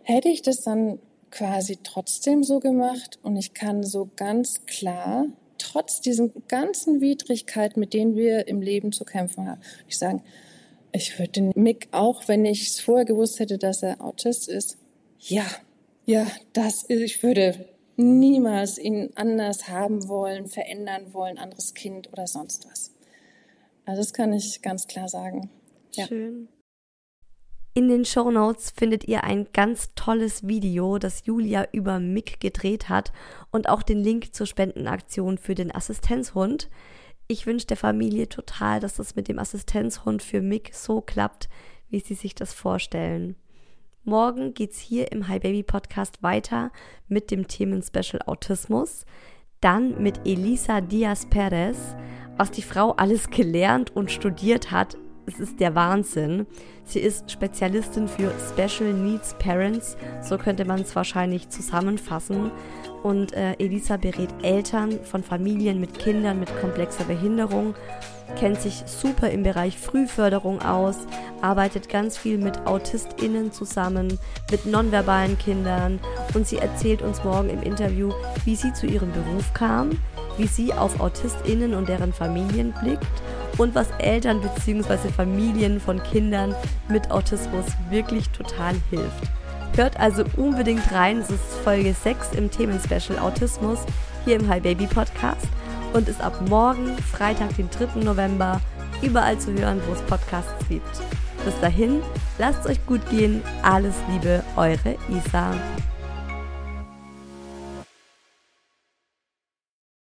[SPEAKER 2] Hätte ich das dann quasi trotzdem so gemacht und ich kann so ganz klar trotz diesen ganzen Widrigkeiten, mit denen wir im Leben zu kämpfen haben, ich sagen, ich würde den Mick, auch wenn ich es vorher gewusst hätte, dass er Autist ist, ja, ja, das ich würde niemals ihn anders haben wollen, verändern wollen, anderes Kind oder sonst was. Also das kann ich ganz klar sagen.
[SPEAKER 1] Ja. In den Show Notes findet ihr ein ganz tolles Video, das Julia über Mick gedreht hat und auch den Link zur Spendenaktion für den Assistenzhund. Ich wünsche der Familie total, dass das mit dem Assistenzhund für Mick so klappt, wie sie sich das vorstellen. Morgen geht's hier im Hi Baby Podcast weiter mit dem Themenspecial Autismus. Dann mit Elisa Diaz Perez, was die Frau alles gelernt und studiert hat, es ist der Wahnsinn. Sie ist Spezialistin für Special Needs Parents, so könnte man es wahrscheinlich zusammenfassen. Und äh, Elisa berät Eltern von Familien mit Kindern mit komplexer Behinderung, kennt sich super im Bereich Frühförderung aus, arbeitet ganz viel mit AutistInnen zusammen, mit nonverbalen Kindern und sie erzählt uns morgen im Interview, wie sie zu ihrem Beruf kam, wie sie auf AutistInnen und deren Familien blickt und was Eltern bzw. Familien von Kindern mit Autismus wirklich total hilft. Hört also unbedingt rein, es ist Folge 6 im Themenspecial Autismus hier im Hi Baby Podcast und ist ab morgen, Freitag, den 3. November, überall zu hören, wo es Podcasts gibt. Bis dahin, lasst es euch gut gehen, alles Liebe, eure Isa.